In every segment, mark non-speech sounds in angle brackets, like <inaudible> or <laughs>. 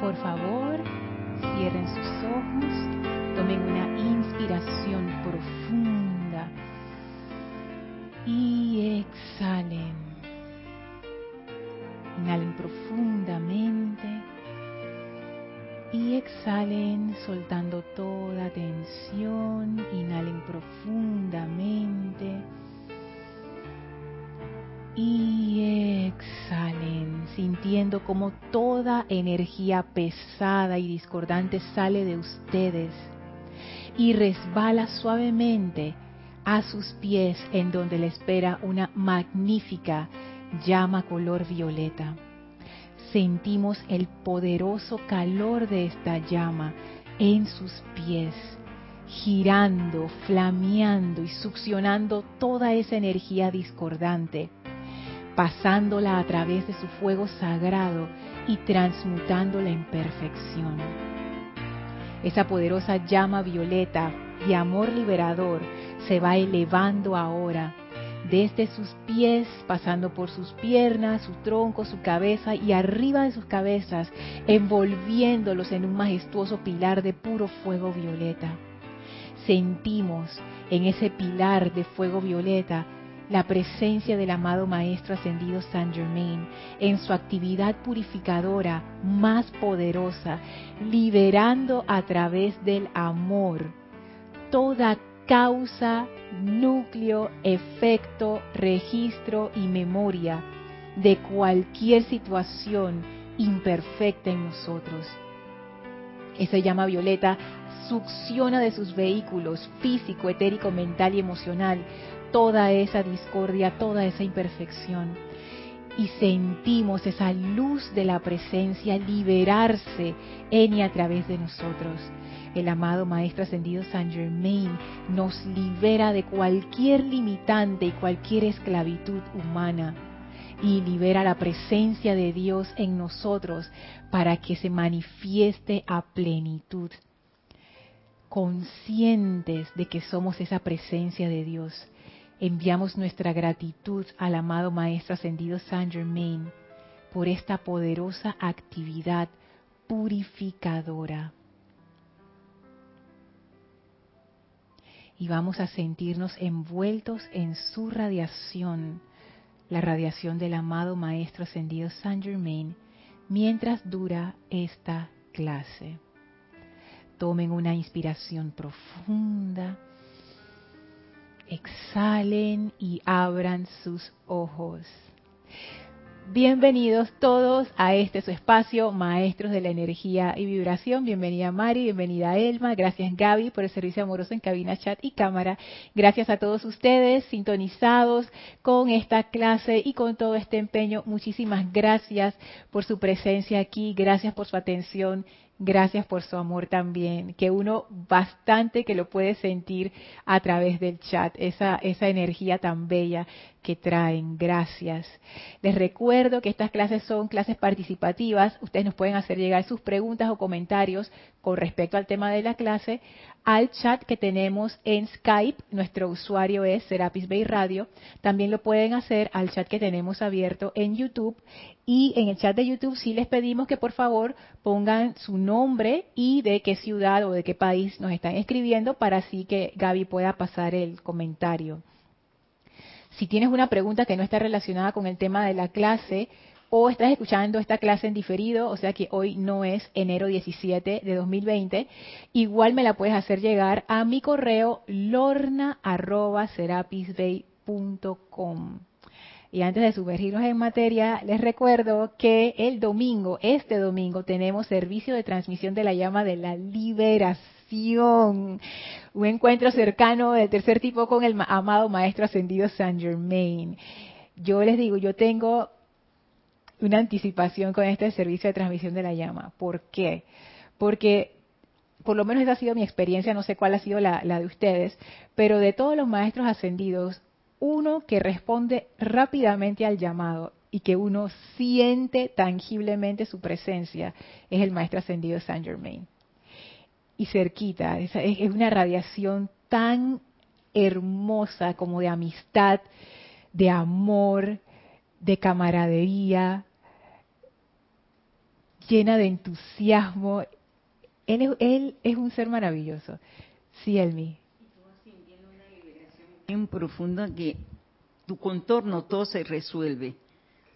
Por favor, cierren sus ojos, tomen una inspiración profunda y exhalen. Inhalen profundamente y exhalen soltando toda tensión. Inhalen profundamente y exhalen, sintiendo como toda energía pesada y discordante sale de ustedes y resbala suavemente a sus pies en donde le espera una magnífica llama color violeta. Sentimos el poderoso calor de esta llama en sus pies girando, flameando y succionando toda esa energía discordante pasándola a través de su fuego sagrado y transmutándola en perfección. Esa poderosa llama violeta de amor liberador se va elevando ahora desde sus pies, pasando por sus piernas, su tronco, su cabeza y arriba de sus cabezas, envolviéndolos en un majestuoso pilar de puro fuego violeta. Sentimos en ese pilar de fuego violeta la presencia del amado Maestro Ascendido Saint Germain en su actividad purificadora más poderosa, liberando a través del amor toda causa, núcleo, efecto, registro y memoria de cualquier situación imperfecta en nosotros. Esa llama violeta succiona de sus vehículos físico, etérico, mental y emocional toda esa discordia, toda esa imperfección. Y sentimos esa luz de la presencia liberarse en y a través de nosotros. El amado Maestro Ascendido San Germain nos libera de cualquier limitante y cualquier esclavitud humana y libera la presencia de Dios en nosotros para que se manifieste a plenitud. Conscientes de que somos esa presencia de Dios enviamos nuestra gratitud al amado Maestro Ascendido Saint Germain por esta poderosa actividad purificadora. Y vamos a sentirnos envueltos en su radiación, la radiación del amado Maestro Ascendido Saint Germain, mientras dura esta clase. Tomen una inspiración profunda exhalen y abran sus ojos. Bienvenidos todos a este su espacio, Maestros de la Energía y Vibración. Bienvenida Mari, bienvenida Elma. Gracias Gaby por el servicio amoroso en cabina, chat y cámara. Gracias a todos ustedes sintonizados con esta clase y con todo este empeño. Muchísimas gracias por su presencia aquí. Gracias por su atención Gracias por su amor también, que uno bastante que lo puede sentir a través del chat, esa, esa energía tan bella que traen. Gracias. Les recuerdo que estas clases son clases participativas. Ustedes nos pueden hacer llegar sus preguntas o comentarios con respecto al tema de la clase al chat que tenemos en Skype. Nuestro usuario es Serapis Bay Radio. También lo pueden hacer al chat que tenemos abierto en YouTube. Y en el chat de YouTube sí les pedimos que por favor pongan su nombre y de qué ciudad o de qué país nos están escribiendo para así que Gaby pueda pasar el comentario. Si tienes una pregunta que no está relacionada con el tema de la clase, o estás escuchando esta clase en diferido, o sea que hoy no es enero 17 de 2020, igual me la puedes hacer llegar a mi correo lorna.serapisbay.com. Y antes de sumergirnos en materia, les recuerdo que el domingo, este domingo, tenemos servicio de transmisión de la llama de la liberación. Un encuentro cercano del tercer tipo con el amado Maestro Ascendido Saint Germain. Yo les digo, yo tengo una anticipación con este servicio de transmisión de la llama. ¿Por qué? Porque por lo menos esa ha sido mi experiencia, no sé cuál ha sido la, de ustedes, pero de todos los maestros ascendidos, uno que responde rápidamente al llamado y que uno siente tangiblemente su presencia es el maestro ascendido Saint Germain. Y cerquita, es, es una radiación tan hermosa como de amistad, de amor, de camaradería, llena de entusiasmo. Él es, él es un ser maravilloso. Sí, Elmi. En profunda que tu contorno todo se resuelve,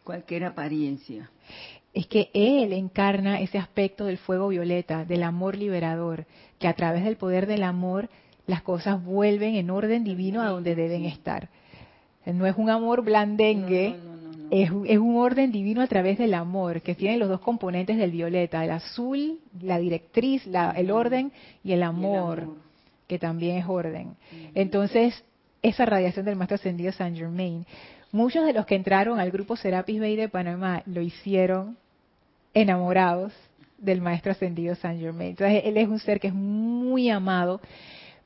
cualquier apariencia. Es que él encarna ese aspecto del fuego violeta, del amor liberador, que a través del poder del amor las cosas vuelven en orden divino a donde deben estar. No es un amor blandengue, es, un orden divino a través del amor, que tiene los dos componentes del violeta, el azul, la directriz, el orden y el amor, que también es orden. Entonces, esa radiación del Maestro Ascendido San Germain, muchos de los que entraron al grupo Serapis Bay de Panamá lo hicieron enamorados del Maestro Ascendido San Germain. Entonces, él es un ser que es muy amado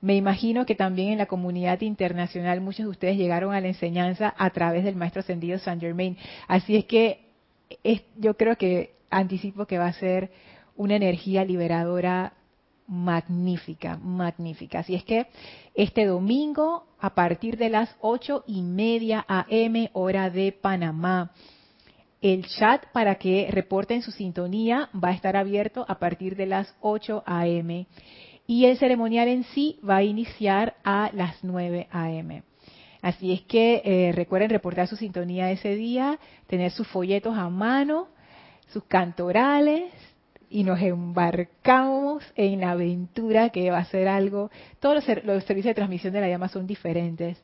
me imagino que también en la comunidad internacional muchos de ustedes llegaron a la enseñanza a través del Maestro Ascendido Saint Germain. Así es que yo creo que anticipo que va a ser una energía liberadora magnífica, magnífica. Así es que este domingo, a partir de las ocho y media AM, hora de Panamá, el chat para que reporten su sintonía va a estar abierto a partir de las 8 AM y el ceremonial en sí va a iniciar a las 9 a.m. Así es que eh, recuerden reportar su sintonía ese día, tener sus folletos a mano, sus cantorales y nos embarcamos en la aventura que va a ser algo. Todos los, servicios de transmisión de la llama son diferentes.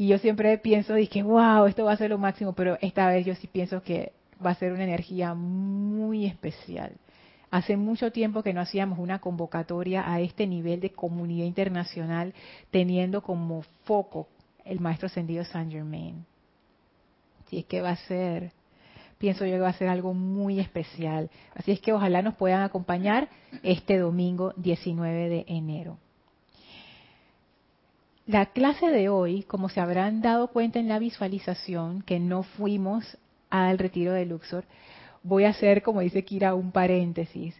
Y yo siempre pienso, dije, wow, esto va a ser lo máximo, pero esta vez yo sí pienso que va a ser una energía muy especial. Hace mucho tiempo que no hacíamos una convocatoria a este nivel de comunidad internacional teniendo como foco el maestro ascendido Saint Germain. Si es que va a ser, pienso yo que va a ser algo muy especial. Así es que ojalá nos puedan acompañar este domingo 19 de enero. La clase de hoy, como se habrán dado cuenta en la visualización, que no fuimos al retiro de Luxor, voy a hacer, como dice Kira, un paréntesis.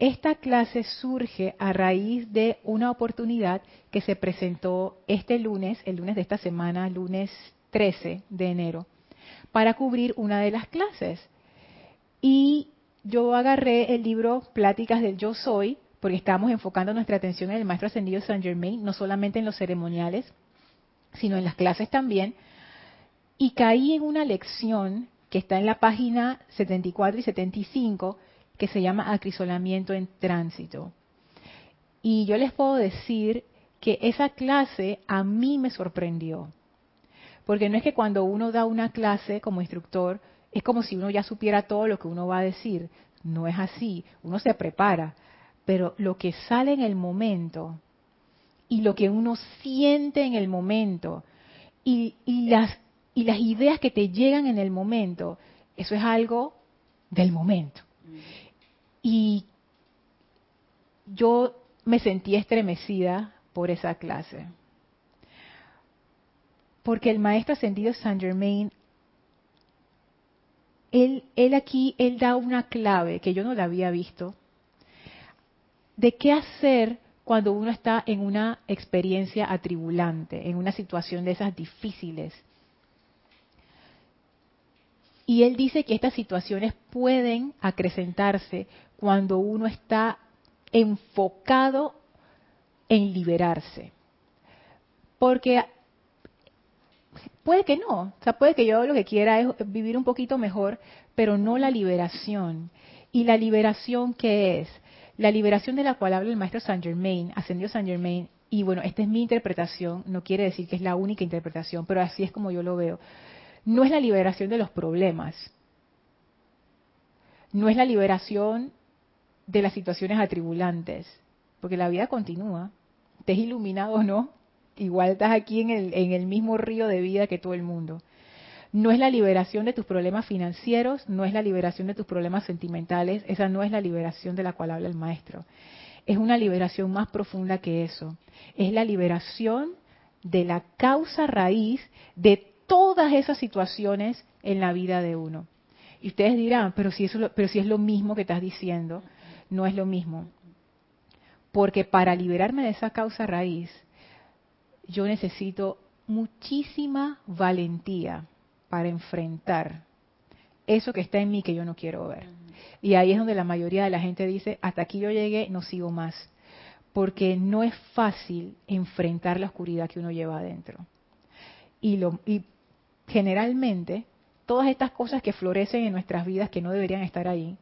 Esta clase surge a raíz de una oportunidad que se presentó este lunes, el lunes de esta semana, lunes 13 de enero, para cubrir una de las clases. Y yo agarré el libro Pláticas del Yo Soy, porque estamos enfocando nuestra atención en el Maestro Ascendido Saint Germain, no solamente en los ceremoniales, sino en las clases también, y caí en una lección que está en la página 74 y 75, que se llama acrisolamiento en tránsito. Y yo les puedo decir que esa clase a mí me sorprendió. Porque no es que cuando uno da una clase como instructor, es como si uno ya supiera todo lo que uno va a decir. No es así, uno se prepara. Pero lo que sale en el momento y lo que uno siente en el momento y, las y las ideas que te llegan en el momento, eso es algo del momento. Y yo me sentí estremecida por esa clase. Porque el maestro ascendido Saint Germain, él, él aquí, él da una clave que yo no la había visto, de qué hacer cuando uno está en una experiencia atribulante, en una situación de esas difíciles y él dice que estas situaciones pueden acrecentarse cuando uno está enfocado en liberarse. Porque puede que no, o sea, puede que yo lo que quiera es vivir un poquito mejor, pero no la liberación. ¿Y la liberación qué es? La liberación de la cual habla el maestro Saint Germain, ascendió Saint Germain, y bueno, esta es mi interpretación, no quiere decir que es la única interpretación, pero así es como yo lo veo. No es la liberación de los problemas, no es la liberación de las situaciones atribulantes, porque la vida continúa, estés iluminado o no, igual estás aquí en el, en el mismo río de vida que todo el mundo. No es la liberación de tus problemas financieros, no es la liberación de tus problemas sentimentales, esa no es la liberación de la cual habla el maestro. Es una liberación más profunda que eso. Es la liberación de la causa raíz de todas esas situaciones en la vida de uno. Y ustedes dirán, pero si, eso, pero si es lo mismo que estás diciendo, no es lo mismo. Porque para liberarme de esa causa raíz, yo necesito muchísima valentía para enfrentar eso que está en mí que yo no quiero ver. Y ahí es donde la mayoría de la gente dice, hasta aquí yo llegué, no sigo más. Porque no es fácil enfrentar la oscuridad que uno lleva adentro. Y, lo, y generalmente, todas estas cosas que florecen en nuestras vidas que no deberían estar ahí,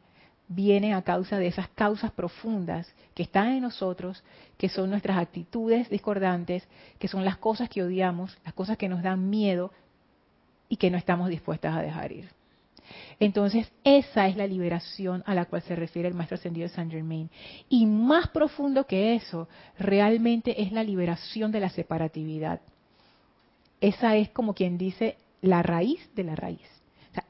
vienen a causa de esas causas profundas que están en nosotros, que son nuestras actitudes discordantes, que son las cosas que odiamos, las cosas que nos dan miedo y que no estamos dispuestas a dejar ir. Entonces, esa es la liberación a la cual se refiere el Maestro Ascendido de Saint Germain. Y más profundo que eso, realmente es la liberación de la separatividad. Esa es como quien dice la raíz de la raíz.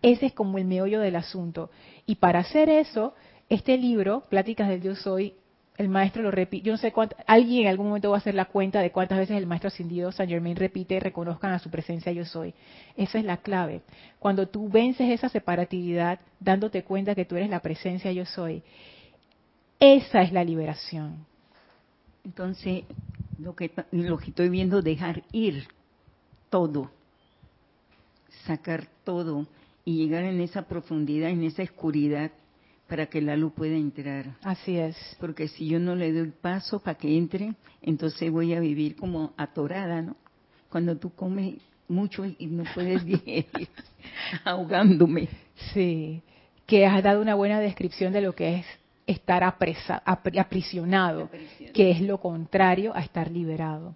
ese es como el meollo del asunto. Y para hacer eso, este libro, Pláticas del Yo Soy, el maestro lo repite, yo no sé cuánto, alguien en algún momento va a hacer la cuenta de cuántas veces el maestro ascendido San Germain repite, reconozcan a su presencia yo soy. Esa es la clave. Cuando tú vences esa separatividad, dándote cuenta que tú eres la presencia yo soy, esa es la liberación. Entonces, lo que, lo que estoy viendo, dejar ir todo, sacar todo y llegar en esa profundidad, en esa oscuridad para que la luz pueda entrar. Así es. Porque si yo no le doy paso para que entre, entonces voy a vivir como atorada, ¿no? Cuando tú comes mucho y no puedes <laughs> digerir, ahogándome. Sí, que has dado una buena descripción de lo que es estar apresa, aprisionado, que es lo contrario a estar liberado.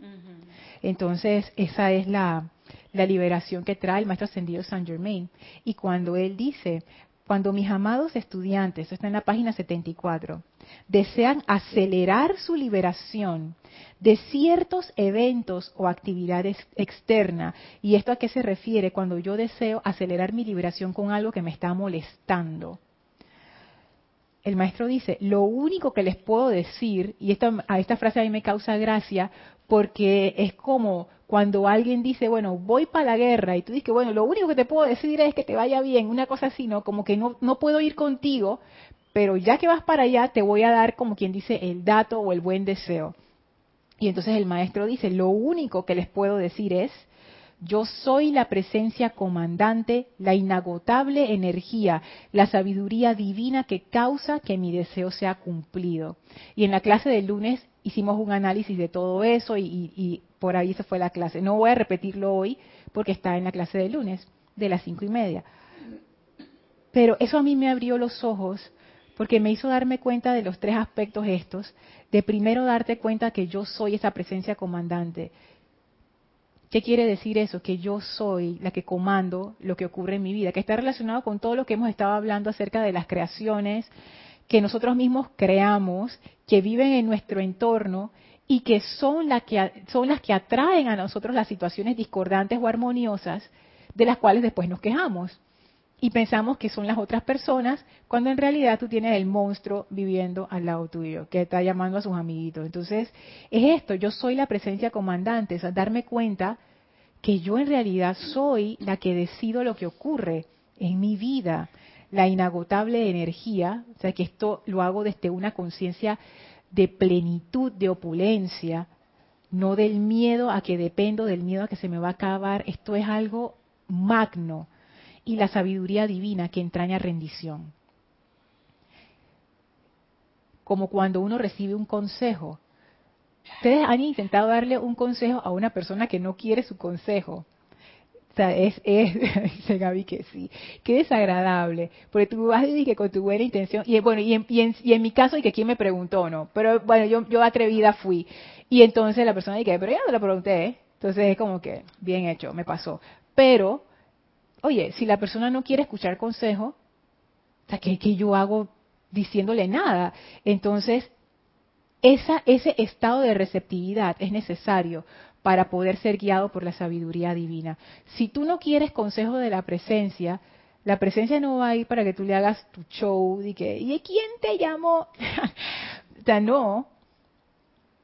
Entonces, esa es la, la liberación que trae el Maestro Ascendido Saint Germain. Y cuando él dice, cuando mis amados estudiantes, esto está en la página 74, desean acelerar su liberación de ciertos eventos o actividades externas, y esto a qué se refiere cuando yo deseo acelerar mi liberación con algo que me está molestando. El maestro dice, lo único que les puedo decir, y esto, a esta frase a mí me causa gracia, porque es como cuando alguien dice, bueno, voy para la guerra y tú dices, bueno, lo único que te puedo decir es que te vaya bien, una cosa así, ¿no? Como que no, no puedo ir contigo, pero ya que vas para allá te voy a dar como quien dice el dato o el buen deseo. Y entonces el maestro dice, lo único que les puedo decir es, yo soy la presencia comandante, la inagotable energía, la sabiduría divina que causa que mi deseo sea cumplido. Y en la clase del lunes hicimos un análisis de todo eso y, por ahí se fue la clase. No voy a repetirlo hoy porque está en la clase del lunes, de las cinco y media. Pero eso a mí me abrió los ojos porque me hizo darme cuenta de los tres aspectos estos, de primero darte cuenta que yo soy esa presencia comandante. ¿Qué quiere decir eso? Que yo soy la que comando lo que ocurre en mi vida, que está relacionado con todo lo que hemos estado hablando acerca de las creaciones, que nosotros mismos creamos, que viven en nuestro entorno y que son, que son las que atraen a nosotros las situaciones discordantes o armoniosas de las cuales después nos quejamos. Y pensamos que son las otras personas, cuando en realidad tú tienes el monstruo viviendo al lado tuyo, que está llamando a sus amiguitos. Entonces, es esto, yo soy la presencia comandante, o darme cuenta que yo en realidad soy la que decido lo que ocurre en mi vida la inagotable energía, o sea que esto lo hago desde una conciencia de plenitud, de opulencia, no del miedo a que dependo, del miedo a que se me va a acabar, esto es algo magno, y la sabiduría divina que entraña rendición. Como cuando uno recibe un consejo. Ustedes han intentado darle un consejo a una persona que no quiere su consejo. Es, <laughs> dice Gaby que sí, qué desagradable, porque tú vas decir que con tu buena intención, y bueno, y en, y en, mi caso, y que quién me preguntó, ¿no? Pero bueno, yo, yo atrevida fui, y entonces la persona dice, pero ya no la pregunté, ¿eh? entonces es como que, bien hecho, me pasó. Pero, oye, si la persona no quiere escuchar consejo, ¿qué, qué yo hago diciéndole nada? Entonces, ese estado de receptividad es necesario para poder ser guiado por la sabiduría divina. Si tú no quieres consejo de la presencia, la presencia no va a ir para que tú le hagas tu show y que, ¿y quién te llamó? <laughs> o sea, no.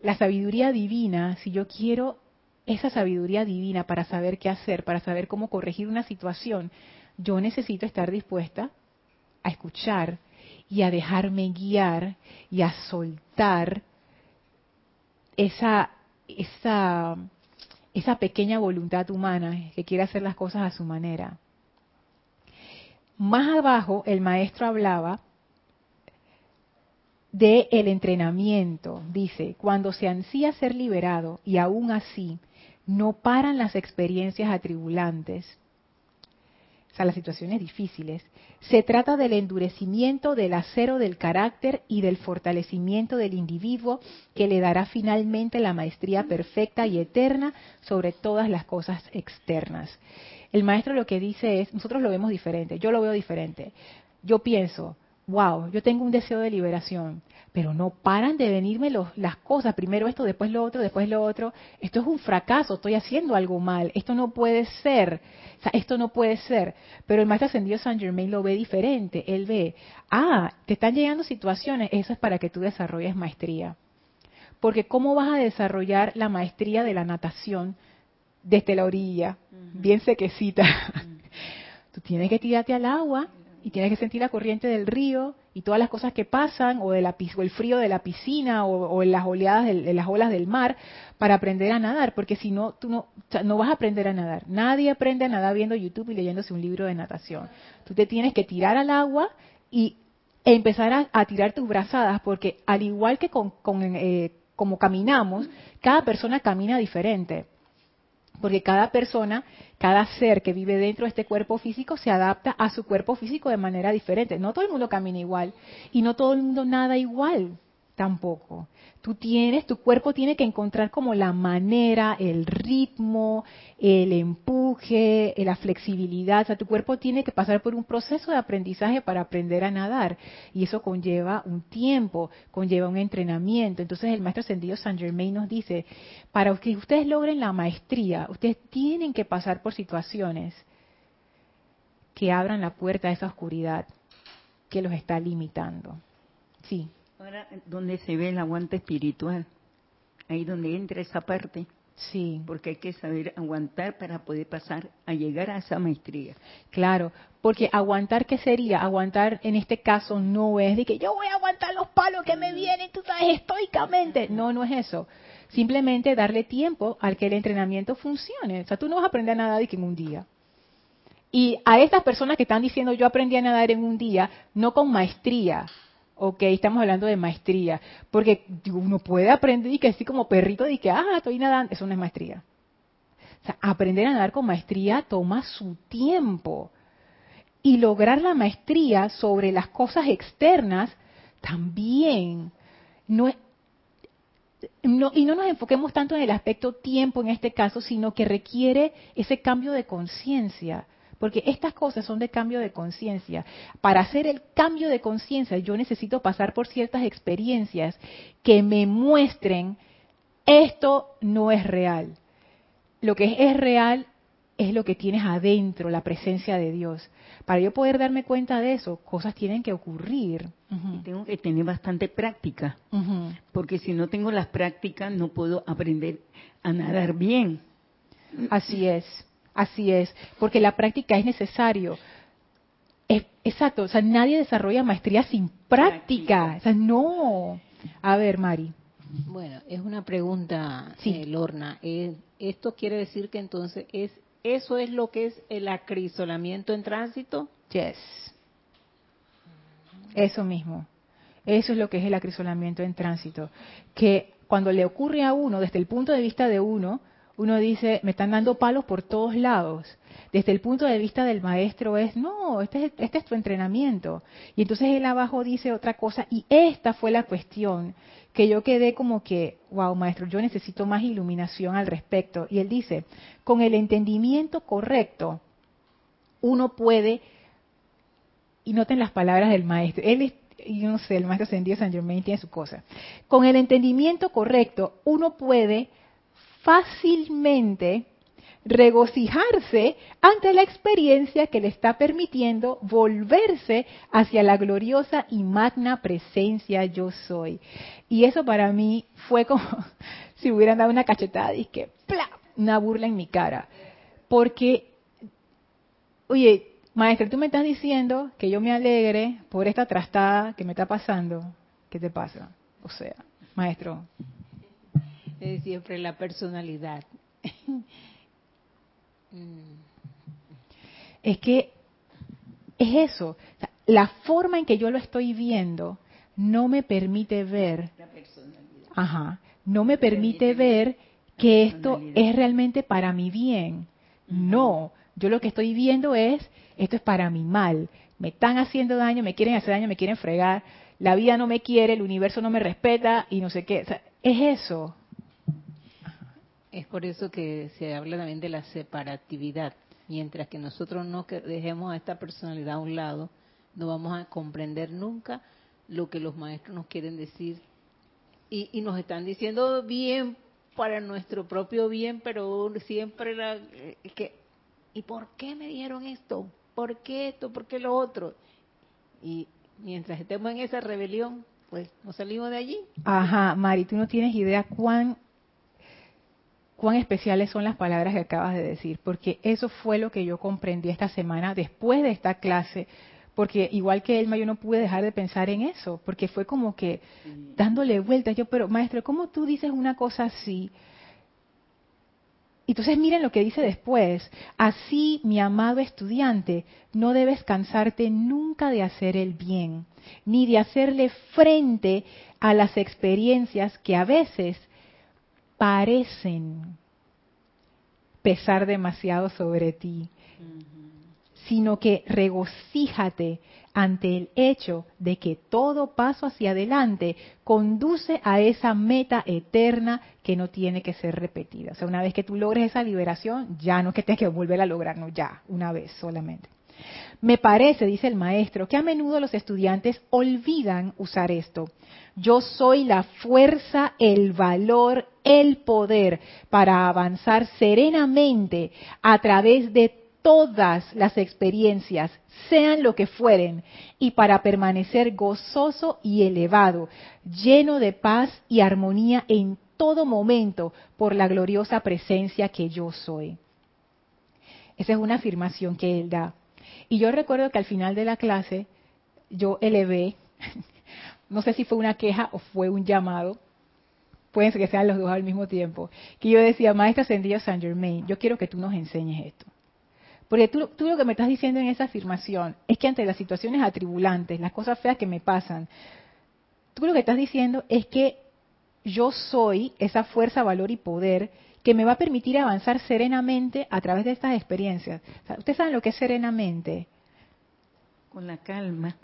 La sabiduría divina, si yo quiero esa sabiduría divina para saber qué hacer, para saber cómo corregir una situación, yo necesito estar dispuesta a escuchar y a dejarme guiar y a soltar esa esa, esa pequeña voluntad humana que quiere hacer las cosas a su manera. más abajo el maestro hablaba de el entrenamiento. Dice, cuando se ansía ser liberado y aún así no paran las experiencias atribulantes, o sea, las situaciones difíciles, se trata del endurecimiento del acero del carácter y del fortalecimiento del individuo que le dará finalmente la maestría perfecta y eterna sobre todas las cosas externas. El maestro lo que dice es, nosotros lo vemos diferente, yo lo veo diferente. Yo pienso, wow, yo tengo un deseo de liberación, pero no paran de venirme los, las cosas, primero esto, después lo otro, después lo otro. Esto es un fracaso, estoy haciendo algo mal, esto no puede ser, o sea, esto no puede ser. Pero el maestro ascendido San Germain lo ve diferente, él ve, ah, te están llegando situaciones, eso es para que tú desarrolles maestría. Porque ¿cómo vas a desarrollar la maestría de la natación desde la orilla, bien sequecita? <laughs> Tú tienes que tirarte al agua y tienes que sentir la corriente del río y todas las cosas que pasan o de la o el frío de la piscina o, en las oleadas de, las olas del mar para aprender a nadar porque si no tú no vas a aprender a nadar. Nadie aprende a nadar viendo YouTube y leyéndose un libro de natación. Tú te tienes que tirar al agua y e empezar a, tirar tus brazadas porque al igual que con, eh, como caminamos cada persona camina diferente porque cada persona, cada ser que vive dentro de este cuerpo físico se adapta a su cuerpo físico de manera diferente. No todo el mundo camina igual y no todo el mundo nada igual tampoco. Tú tienes, tu cuerpo tiene que encontrar como la manera, el ritmo, el empuje, la flexibilidad. O sea, tu cuerpo tiene que pasar por un proceso de aprendizaje para aprender a nadar. Y eso conlleva un tiempo, conlleva un entrenamiento. Entonces el maestro ascendido Saint Germain nos dice, para que ustedes logren la maestría, ustedes tienen que pasar por situaciones que abran la puerta a esa oscuridad que los está limitando. Sí. Ahora, donde se ve el aguante espiritual, ahí donde entra esa parte. Sí. Porque hay que saber aguantar para poder pasar a llegar a esa maestría. Claro, porque aguantar, ¿qué sería? Aguantar en este caso no es de que yo voy a aguantar los palos que me vienen, tú sabes, estoicamente. No, no es eso. Simplemente darle tiempo al que el entrenamiento funcione. O sea, tú no vas a aprender a nadar que en un día. Y a estas personas que están diciendo yo aprendí a nadar en un día, no con maestría, ok, estamos hablando de maestría, porque uno puede aprender y que así como perrito y que, ah, estoy nadando, eso no es maestría. O sea, aprender a nadar con maestría toma su tiempo. Y lograr la maestría sobre las cosas externas también. No es, no, y no nos enfoquemos tanto en el aspecto tiempo en este caso, sino que requiere ese cambio de conciencia. Porque estas cosas son de cambio de conciencia. Para hacer el cambio de conciencia yo necesito pasar por ciertas experiencias que me muestren esto no es real. Lo que es real es lo que tienes adentro, la presencia de Dios. Para yo poder darme cuenta de eso, cosas tienen que ocurrir. Tengo que tener bastante práctica, porque si no tengo las prácticas no puedo aprender a nadar bien. Así es. Así es, porque la práctica es necesario. exacto, o sea, nadie desarrolla maestría sin práctica. O sea, no. A ver, Mari. Bueno, es una pregunta, sí. Eh, Lorna. ¿Esto quiere decir que entonces es eso es lo que es el acrisolamiento en tránsito? Yes. Eso mismo. Eso es lo que es el acrisolamiento en tránsito. Que cuando le ocurre a uno, desde el punto de vista de uno, uno dice, me están dando palos por todos lados. Desde el punto de vista del maestro es, no, este es, este es tu entrenamiento. Y entonces él abajo dice otra cosa, y esta fue la cuestión, que yo quedé como que, wow, maestro, yo necesito más iluminación al respecto. Y él dice, con el entendimiento correcto, uno puede, y noten las palabras del maestro, él es, yo no sé, el maestro ascendido San Germain tiene su cosa, con el entendimiento correcto, uno puede fácilmente regocijarse ante la experiencia que le está permitiendo volverse hacia la gloriosa y magna presencia yo soy. Y eso para mí fue como <laughs> si hubieran dado una cachetada y que ¡pla! una burla en mi cara. Porque, oye, maestro, tú me estás diciendo que yo me alegre por esta trastada que me está pasando. ¿Qué te pasa? O sea, maestro, es siempre la personalidad. es que es eso. la forma en que yo lo estoy viendo no me permite ver, ajá, no me permite ver que esto es realmente para mi bien. No, yo lo que estoy viendo es, esto es para mi mal. Me están haciendo daño, me quieren hacer daño, me quieren fregar. La vida no me quiere, el universo no me respeta y no sé qué. es eso. Es por eso que se habla también de la separatividad. Mientras que nosotros no dejemos a esta personalidad a un lado, no vamos a comprender nunca lo que los maestros nos quieren decir. Y, nos están diciendo bien para nuestro propio bien, pero siempre la, eh, que, ¿y por qué me dieron esto? ¿Por qué esto? ¿Por qué lo otro? Y mientras estemos en esa rebelión, pues no salimos de allí. Ajá, Mari, tú no tienes idea cuán cuán especiales son las palabras que acabas de decir, porque eso fue lo que yo comprendí esta semana después de esta clase, porque igual que Elma yo no pude dejar de pensar en eso, porque fue como que dándole vueltas, yo, pero maestro, ¿cómo tú dices una cosa así? Entonces miren lo que dice después, así mi amado estudiante, no debes cansarte nunca de hacer el bien, ni de hacerle frente a las experiencias que a veces parecen pesar demasiado sobre ti, sino que regocíjate ante el hecho de que todo paso hacia adelante conduce a esa meta eterna que no tiene que ser repetida. O sea, una vez que tú logres esa liberación, ya no es que tengas que volver a lograrlo, ya, una vez solamente. Me parece, dice el maestro, que a menudo los estudiantes olvidan usar esto. Yo soy la fuerza, el valor, el poder para avanzar serenamente a través de todas las experiencias, sean lo que fueren, y para permanecer gozoso y elevado, lleno de paz y armonía en todo momento por la gloriosa presencia que yo soy. Esa es una afirmación que él da. Y yo recuerdo que al final de la clase yo elevé, <laughs> no sé si fue una queja o fue un llamado, pueden ser que sean los dos al mismo tiempo, que yo decía, Maestra Ascendido San Germain, yo quiero que tú nos enseñes esto. Porque tú, tú, lo que me estás diciendo en esa afirmación es que ante las situaciones atribulantes, las cosas feas que me pasan, tú lo que estás diciendo es que yo soy esa fuerza, valor y poder que me va a permitir avanzar serenamente a través de estas experiencias. Ustedes saben lo que es serenamente. Con la calma.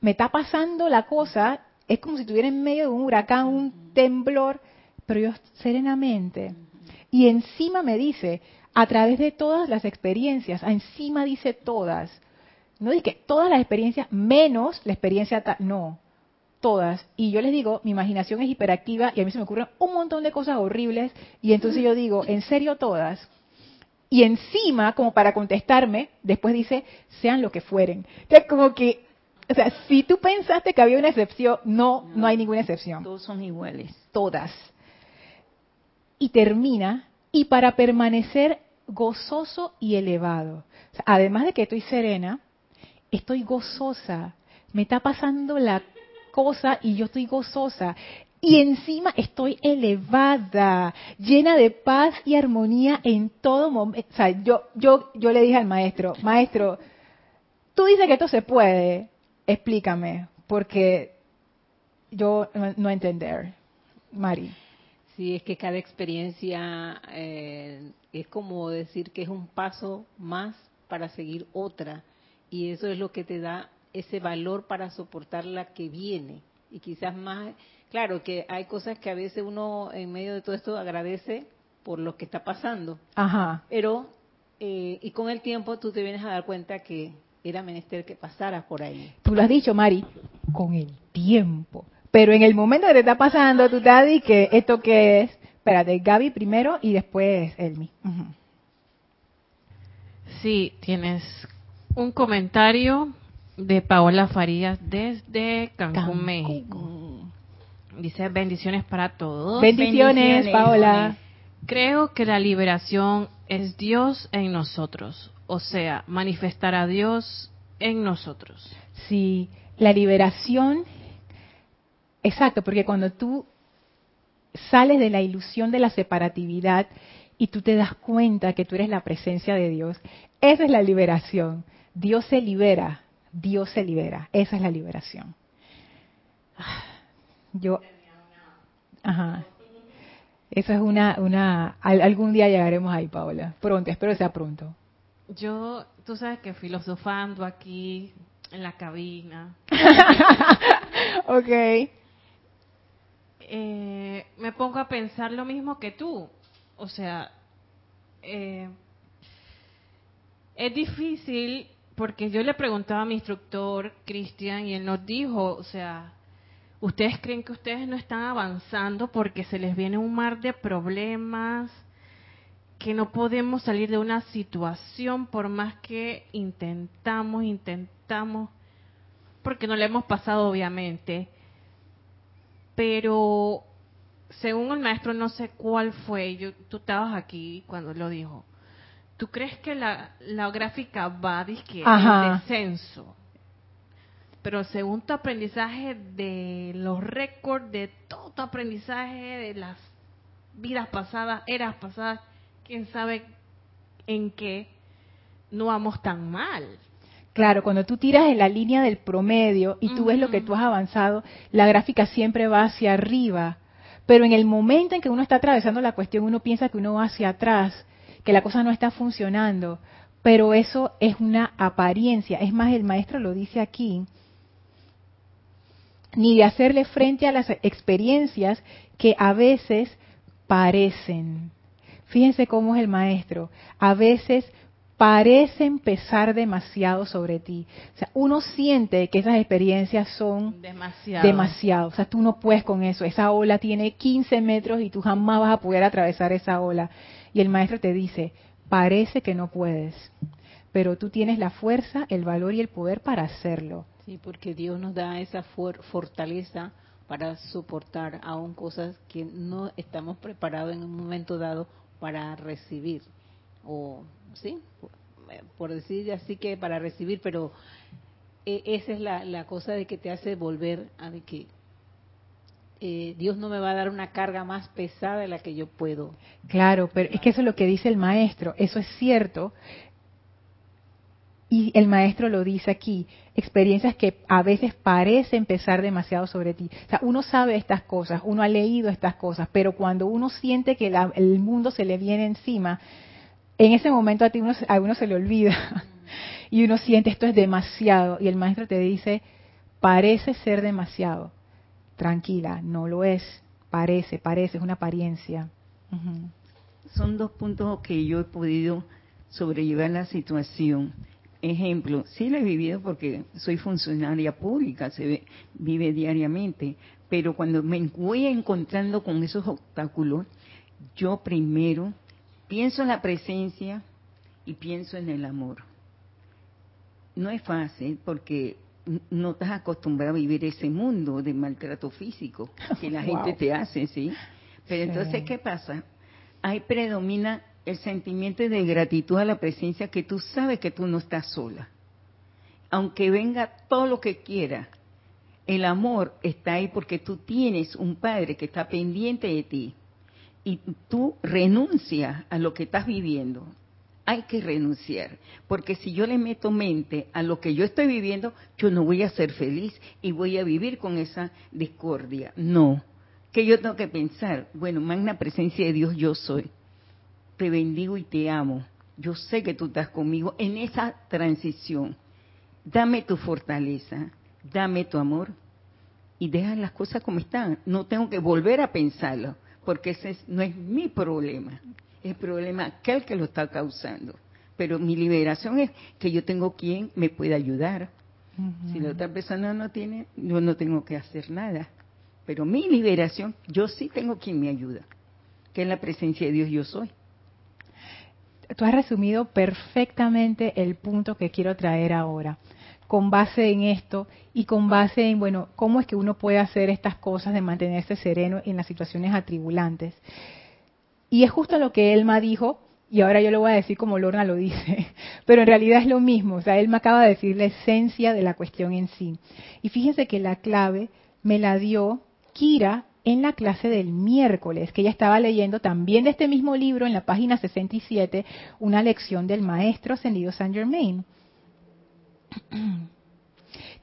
Me está pasando la cosa, es como si estuviera en medio de un huracán, un temblor, pero yo serenamente. Y encima me dice, a través de todas las experiencias, encima dice todas. No dice que todas las experiencias menos la experiencia, no, todas. Y yo les digo, mi imaginación es hiperactiva y a mí se me ocurren un montón de cosas horribles. Y entonces yo digo, ¿en serio todas? Y encima, como para contestarme, después dice, sean lo que fueren. Es como que, o sea, si tú pensaste que había una excepción, no, no, hay ninguna excepción. Todos son iguales. Todas. Y termina, y para permanecer gozoso y elevado. además de que estoy serena, estoy gozosa. Me está pasando la cosa y yo estoy gozosa. Y encima estoy elevada, llena de paz y armonía en todo momento. O sea, yo, yo, yo le dije al maestro, maestro, tú dices que esto se puede, explícame, porque yo no, entender. Mari. Sí, es que cada experiencia eh, es como decir que es un paso más para seguir otra. Y eso es lo que te da ese valor para soportar la que viene. Y quizás más, claro que hay cosas que a veces uno en medio de todo esto agradece por lo que está pasando. Ajá. Pero, eh, y con el tiempo tú te vienes a dar cuenta que era menester que pasaras por ahí. Tú lo has dicho, Mari, con el tiempo. Pero en el momento que te está pasando, tú te que esto que es, espérate, Gaby primero y después Elmi. Sí, tienes un comentario de Paola Farías desde Cancún, México. Dice bendiciones para todos. Bendiciones, Paola. Creo que la liberación es Dios en nosotros, o sea, manifestar a Dios en nosotros. Sí, la liberación, exacto, porque cuando tú sales de la ilusión de la separatividad y tú te das cuenta que tú eres la presencia de Dios, esa es la liberación Dios se libera, Dios se libera, esa es la liberación. Ah, yo, ajá. Eso es una, una, algún día llegaremos ahí, Paola. Pronto, espero que sea pronto. Yo, tú sabes que filosofando aquí en la cabina. <laughs> ok. Eh, me pongo a pensar lo mismo que tú. O sea, eh, es difícil porque yo le preguntaba a mi instructor, Cristian, y él nos dijo, o sea, ustedes creen que ustedes no están avanzando porque se les viene un mar de problemas, que no podemos salir de una situación por más que intentamos, intentamos, porque no le hemos pasado obviamente. Pero según el maestro, no sé cuál fue, yo, tú estabas aquí cuando lo dijo. ¿Tú crees que la, la gráfica va disque en descenso? Pero según tu aprendizaje de los récords, de todo tu aprendizaje de las vidas pasadas, eras pasadas, quién sabe en qué no vamos tan mal. Claro, cuando tú tiras en la línea del promedio y tú ves lo que tú has avanzado, la gráfica siempre va hacia arriba. Pero en el momento en que uno está atravesando la cuestión, uno piensa que uno va hacia atrás, que la cosa no está funcionando. Pero eso es una apariencia. Es más, el maestro lo dice aquí, ni de hacerle frente a las experiencias que a veces parecen. Fíjense cómo es el maestro. A veces parecen pesar demasiado sobre ti. O sea, uno siente que esas experiencias son demasiado. demasiado. O sea, tú no puedes con eso. Esa ola tiene 15 metros y tú jamás vas a poder atravesar esa ola. Y el maestro te dice, parece que no puedes, pero tú tienes la fuerza, el valor y el poder para hacerlo. Sí, porque Dios nos da esa fortaleza para soportar aún cosas que no estamos preparados en un momento dado para recibir. O, sí, por decir así que para recibir, pero e, esa es la, la cosa de que te hace volver a de que eh, Dios no me va a dar una carga más pesada de la que yo puedo. Claro, pero es que eso es lo que dice el maestro, eso es cierto, y el maestro lo dice aquí, experiencias que a veces parecen pesar demasiado sobre ti. O sea, uno sabe estas cosas, uno ha leído estas cosas, pero cuando uno siente que el mundo se le viene encima, en ese momento a ti uno, a uno se le olvida <laughs> y uno siente esto es demasiado y el maestro te dice, parece ser demasiado. Tranquila, no lo es, parece, parece, es una apariencia. Son dos puntos que yo he podido sobrellevar la situación ejemplo, sí lo he vivido porque soy funcionaria pública, se vive diariamente, pero cuando me voy encontrando con esos obstáculos, yo primero pienso en la presencia y pienso en el amor. No es fácil porque no estás acostumbrado a vivir ese mundo de maltrato físico que la <laughs> gente te hace, ¿sí? Pero entonces, ¿qué pasa? Ahí predomina el sentimiento de gratitud a la presencia que tú sabes que tú no estás sola. Aunque venga todo lo que quiera, el amor está ahí porque tú tienes un padre que está pendiente de ti y tú renuncias a lo que estás viviendo. Hay que renunciar, porque si yo le meto mente a lo que yo estoy viviendo, yo no voy a ser feliz y voy a vivir con esa discordia. No, que yo tengo que pensar, bueno, magna presencia de Dios yo soy te bendigo y te amo. Yo sé que tú estás conmigo en esa transición. Dame tu fortaleza, dame tu amor y deja las cosas como están. No tengo que volver a pensarlo, porque ese no es mi problema. El problema aquel que lo está causando. Pero mi liberación es que yo tengo quien me pueda ayudar. Si la otra persona no tiene, yo no tengo que hacer nada. Pero mi liberación, yo sí tengo quien me ayuda, que es la presencia de Dios yo soy tú has resumido perfectamente el punto que quiero traer ahora. Con base en esto y con base en, bueno, cómo es que uno puede hacer estas cosas de mantenerse sereno en las situaciones atribulantes. Y es justo lo que Elma dijo, y ahora yo lo voy a decir como Lorna lo dice, <laughs> pero en realidad es lo mismo. O sea, él me acaba de decir la esencia de la cuestión en sí. Y fíjense que la clave me la dio Kira en la clase del miércoles, que ella estaba leyendo también de este mismo libro, en la página 67, una lección del maestro ascendido Saint Germain. <clears throat>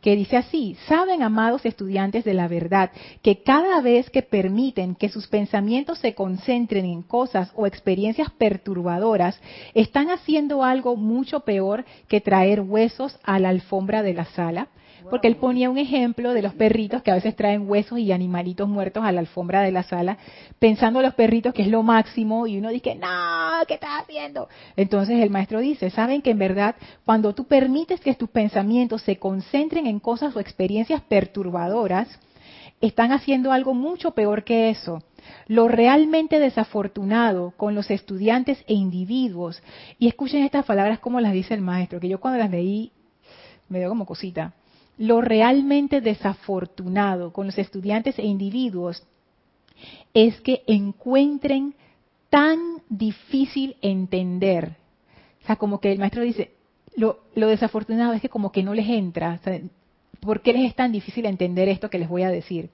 que dice así, saben, amados estudiantes de la verdad, que cada vez que permiten que sus pensamientos se concentren en cosas o experiencias perturbadoras, están haciendo algo mucho peor que traer huesos a la alfombra de la sala porque él ponía un ejemplo de los perritos que a veces traen huesos y animalitos muertos a la alfombra de la sala, pensando los perritos que es lo máximo y uno dice, no, ¿qué estás haciendo? Entonces el maestro dice, saben que en verdad cuando tú permites que tus pensamientos se concentren en cosas o experiencias perturbadoras, están haciendo algo mucho peor que eso. Lo realmente desafortunado con los estudiantes e individuos, y escuchen estas palabras como las dice el maestro, que yo cuando las leí me dio como cosita lo realmente desafortunado con los estudiantes e individuos es que encuentren tan difícil entender. O sea, como que el maestro dice, lo, desafortunado es que como que no les entra. ¿Por qué les es tan difícil entender esto que les voy a decir?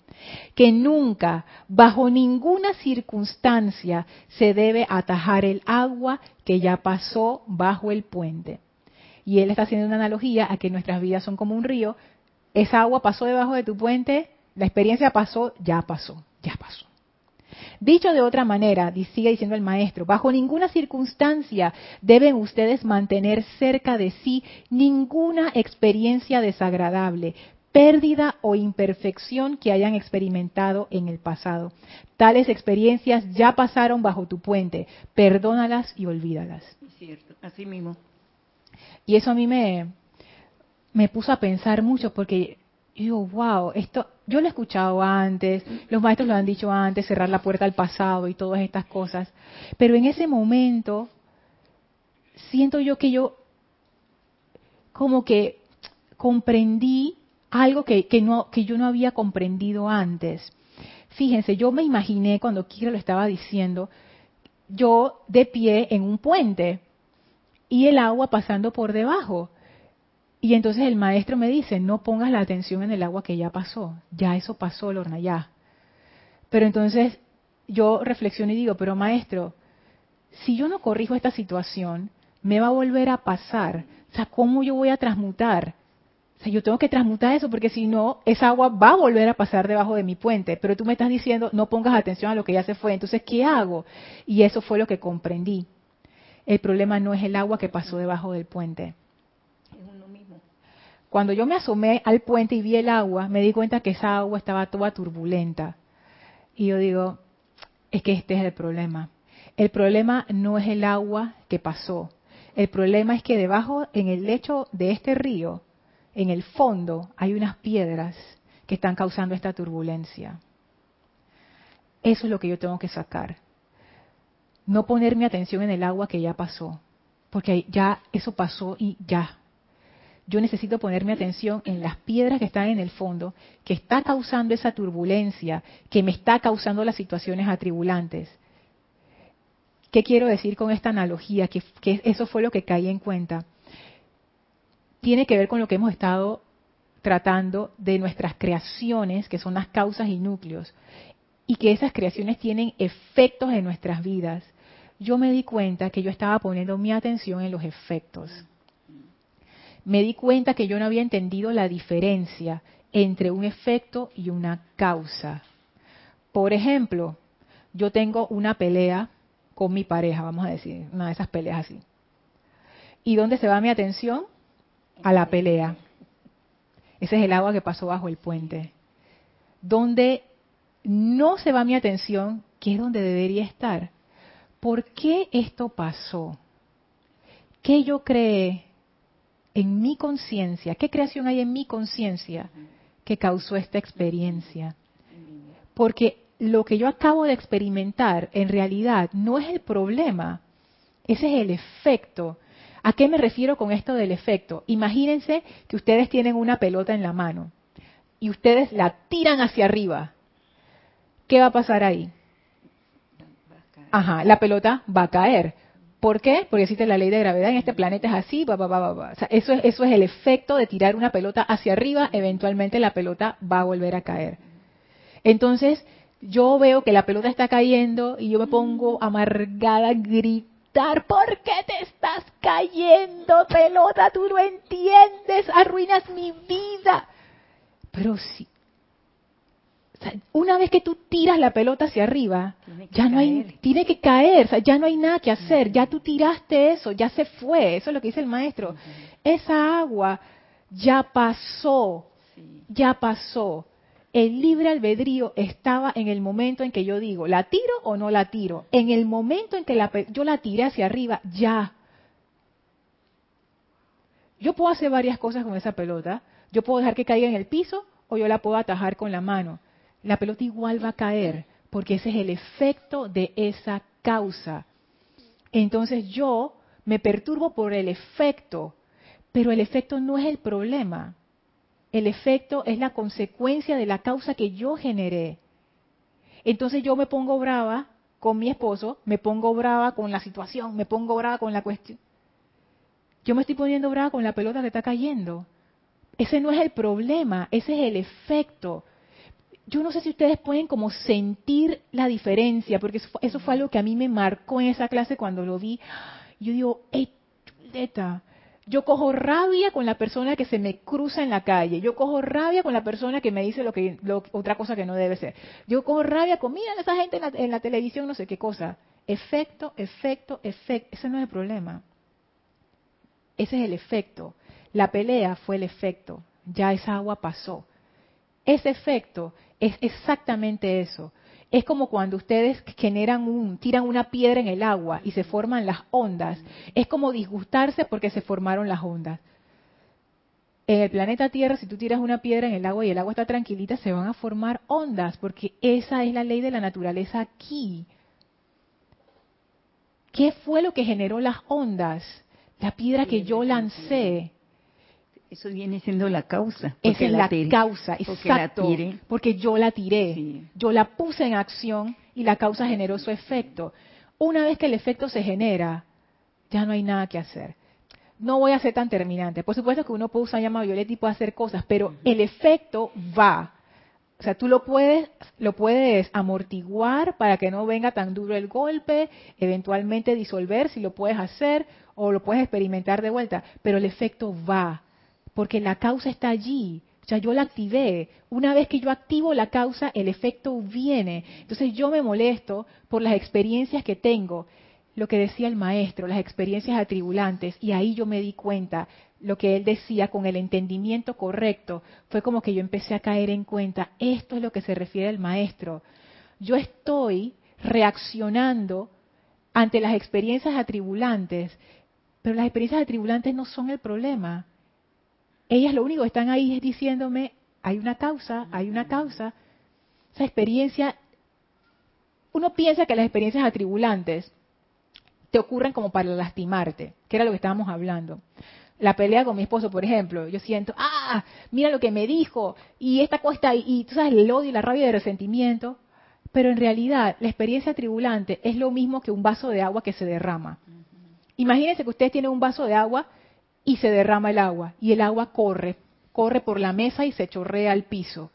Que nunca, bajo ninguna circunstancia, se debe atajar el agua que ya pasó bajo el puente. Y él está haciendo una analogía a que nuestras vidas son como un río. Esa agua pasó debajo de tu puente, la experiencia pasó, ya pasó, ya pasó. Dicho de otra manera, sigue diciendo el maestro, bajo ninguna circunstancia deben ustedes mantener cerca de sí ninguna experiencia desagradable, pérdida o imperfección que hayan experimentado en el pasado. Tales experiencias ya pasaron bajo tu puente, perdónalas y olvídalas. cierto, así mismo. Y eso a mí me, me puso a pensar mucho porque digo, wow, esto yo lo he escuchado antes, los maestros lo han dicho antes, cerrar la puerta al pasado y todas estas cosas, pero en ese momento siento yo que yo como que comprendí algo que, que, no, que yo no había comprendido antes. Fíjense, yo me imaginé cuando Kira lo estaba diciendo, yo de pie en un puente, y el agua pasando por debajo. Y entonces el maestro me dice, no pongas la atención en el agua que ya pasó, ya eso pasó, Lorna, ya. Pero entonces yo reflexiono y digo, pero maestro, si yo no corrijo esta situación, me va a volver a pasar. O sea, ¿cómo yo voy a transmutar? O sea, yo tengo que transmutar eso porque si no, esa agua va a volver a pasar debajo de mi puente. Pero tú me estás diciendo, no pongas atención a lo que ya se fue. Entonces, ¿qué hago? Y eso fue lo que comprendí. El problema no es el agua que pasó debajo del puente. Cuando yo me asomé al puente y vi el agua, me di cuenta que esa agua estaba toda turbulenta. Y yo digo, es que este es el problema. El problema no es el agua que pasó. El problema es que debajo, en el lecho de este río, en el fondo, hay unas piedras que están causando esta turbulencia. Eso es lo que yo tengo que sacar no poner mi atención en el agua que ya pasó, porque ya eso pasó y ya. Yo necesito poner mi atención en las piedras que están en el fondo, que está causando esa turbulencia, que me está causando las situaciones atribulantes. ¿Qué quiero decir con esta analogía? Que, que eso fue lo que caí en cuenta. Tiene que ver con lo que hemos estado tratando de nuestras creaciones, que son las causas y núcleos, y que esas creaciones tienen efectos en nuestras vidas yo me di cuenta que yo estaba poniendo mi atención en los efectos. Me di cuenta que yo no había entendido la diferencia entre un efecto y una causa. Por ejemplo, yo tengo una pelea con mi pareja, vamos a decir, una de esas peleas así. ¿Y dónde se va mi atención? A la pelea. Ese es el agua que pasó bajo el puente. Donde no se va mi atención, que es donde debería estar, ¿por qué esto pasó? ¿Qué yo creé en mi conciencia? ¿Qué creación hay en mi conciencia que causó esta experiencia? Porque lo que yo acabo de experimentar en realidad no es el problema, ese es el efecto. ¿A qué me refiero con esto del efecto? Imagínense que ustedes tienen una pelota en la mano y ustedes la tiran hacia arriba. ¿Qué va a pasar ahí? Ajá, la pelota va a caer. ¿Por qué? Porque existe la ley de gravedad en este planeta es así, va, va, va, va. O sea, eso, es, eso es el efecto de tirar una pelota hacia arriba, eventualmente la pelota va a volver a caer. Entonces, yo veo que la pelota está cayendo y yo me pongo amargada, grito gritar, ¿por qué te estás cayendo, pelota? Tú no entiendes, arruinas mi vida. Pero si, una vez que tú tiras la pelota hacia arriba, ya no hay, tiene que caer, o sea, ya no hay nada que hacer, ya tú tiraste eso, ya se fue, eso es lo que dice el maestro. Esa agua ya pasó, ya pasó. El libre albedrío estaba en el momento en que yo digo, ¿la tiro o no la tiro? En el momento en que la, yo la tiré hacia arriba, ya. Yo puedo hacer varias cosas con esa pelota. Yo puedo dejar que caiga en el piso o yo la puedo atajar con la mano. La pelota igual va a caer porque ese es el efecto de esa causa. Entonces yo me perturbo por el efecto, pero el efecto no es el problema. El efecto es la consecuencia de la causa que yo generé. Entonces yo me pongo brava con mi esposo, me pongo brava con la situación, me pongo brava con la cuestión. Yo me estoy poniendo brava con la pelota que está cayendo. Ese no es el problema, ese es el efecto. Yo no sé si ustedes pueden como sentir la diferencia, porque eso fue, algo que a mí me marcó en esa clase cuando lo vi. Yo digo, ¡ey, chuleta! Yo cojo rabia con la persona que se me cruza en la calle. Yo cojo rabia con la persona que me dice lo que otra cosa que no debe ser. Yo cojo rabia con, mira, esa gente en la, en la televisión, no sé qué cosa. Efecto, efecto, efecto. Ese no es el problema. Ese es el efecto. La pelea fue el efecto. Ya esa agua pasó. Ese efecto es exactamente eso. Es como cuando ustedes generan un, tiran una piedra en el agua y se forman las ondas. Es como disgustarse porque se formaron las ondas. En el planeta Tierra, si tú tiras una piedra en el agua y el agua está tranquilita, se van a formar ondas, porque esa es la ley de la naturaleza aquí. ¿Qué fue lo que generó las ondas? La piedra que yo lancé. Eso viene siendo la causa. Esa es la, causa, exacto. Porque, yo la tiré. Yo la puse en acción y la causa generó su efecto. Una vez que el efecto se genera, ya no hay nada que hacer. No voy a ser tan terminante. Por supuesto que uno puede usar llama violeta y puede hacer cosas, pero el efecto va. O sea, tú lo puedes, lo puedes amortiguar para que no venga tan duro el golpe, eventualmente disolver si lo puedes hacer, o lo puedes experimentar de vuelta, pero el efecto va porque la causa está allí. O sea, yo la activé. Una vez que yo activo la causa, el efecto viene. Entonces yo me molesto por las experiencias que tengo. Lo que decía el maestro, las experiencias atribulantes. Y ahí yo me di cuenta, lo que él decía con el entendimiento correcto, fue como que yo empecé a caer en cuenta, esto es lo que se refiere el maestro. Yo estoy reaccionando ante las experiencias atribulantes, pero las experiencias atribulantes no son el problema ellas lo único que están ahí es diciéndome, hay una causa, hay una causa. Esa experiencia, uno piensa que las experiencias atribulantes te ocurren como para lastimarte, que era lo que estábamos hablando. La pelea con mi esposo, por ejemplo, yo siento, ah, mira lo que me dijo, y esta cuesta, y, y tú sabes, el odio y la rabia y el resentimiento, pero en realidad la experiencia atribulante es lo mismo que un vaso de agua que se derrama. Imagínense que ustedes tienen un vaso de agua y se derrama el agua y el agua corre, corre por la mesa y se chorrea al piso.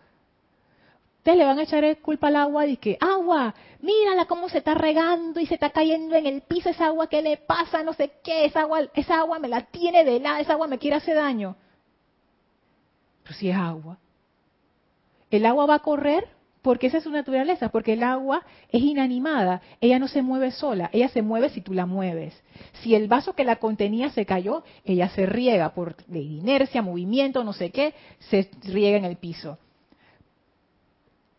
Ustedes le van a echar culpa al agua y que, agua, mírala cómo se está regando y se está cayendo en el piso esa agua, ¿qué le pasa? No sé qué, esa agua, esa agua me la tiene de lado, esa agua me quiere hacer daño. Pero si es agua. El agua va a correr porque esa es su naturaleza, porque el agua es inanimada, ella no se mueve sola, ella se mueve si tú la mueves. Si el vaso que la contenía se cayó, ella se riega por inercia, movimiento, no sé qué, se riega en el piso.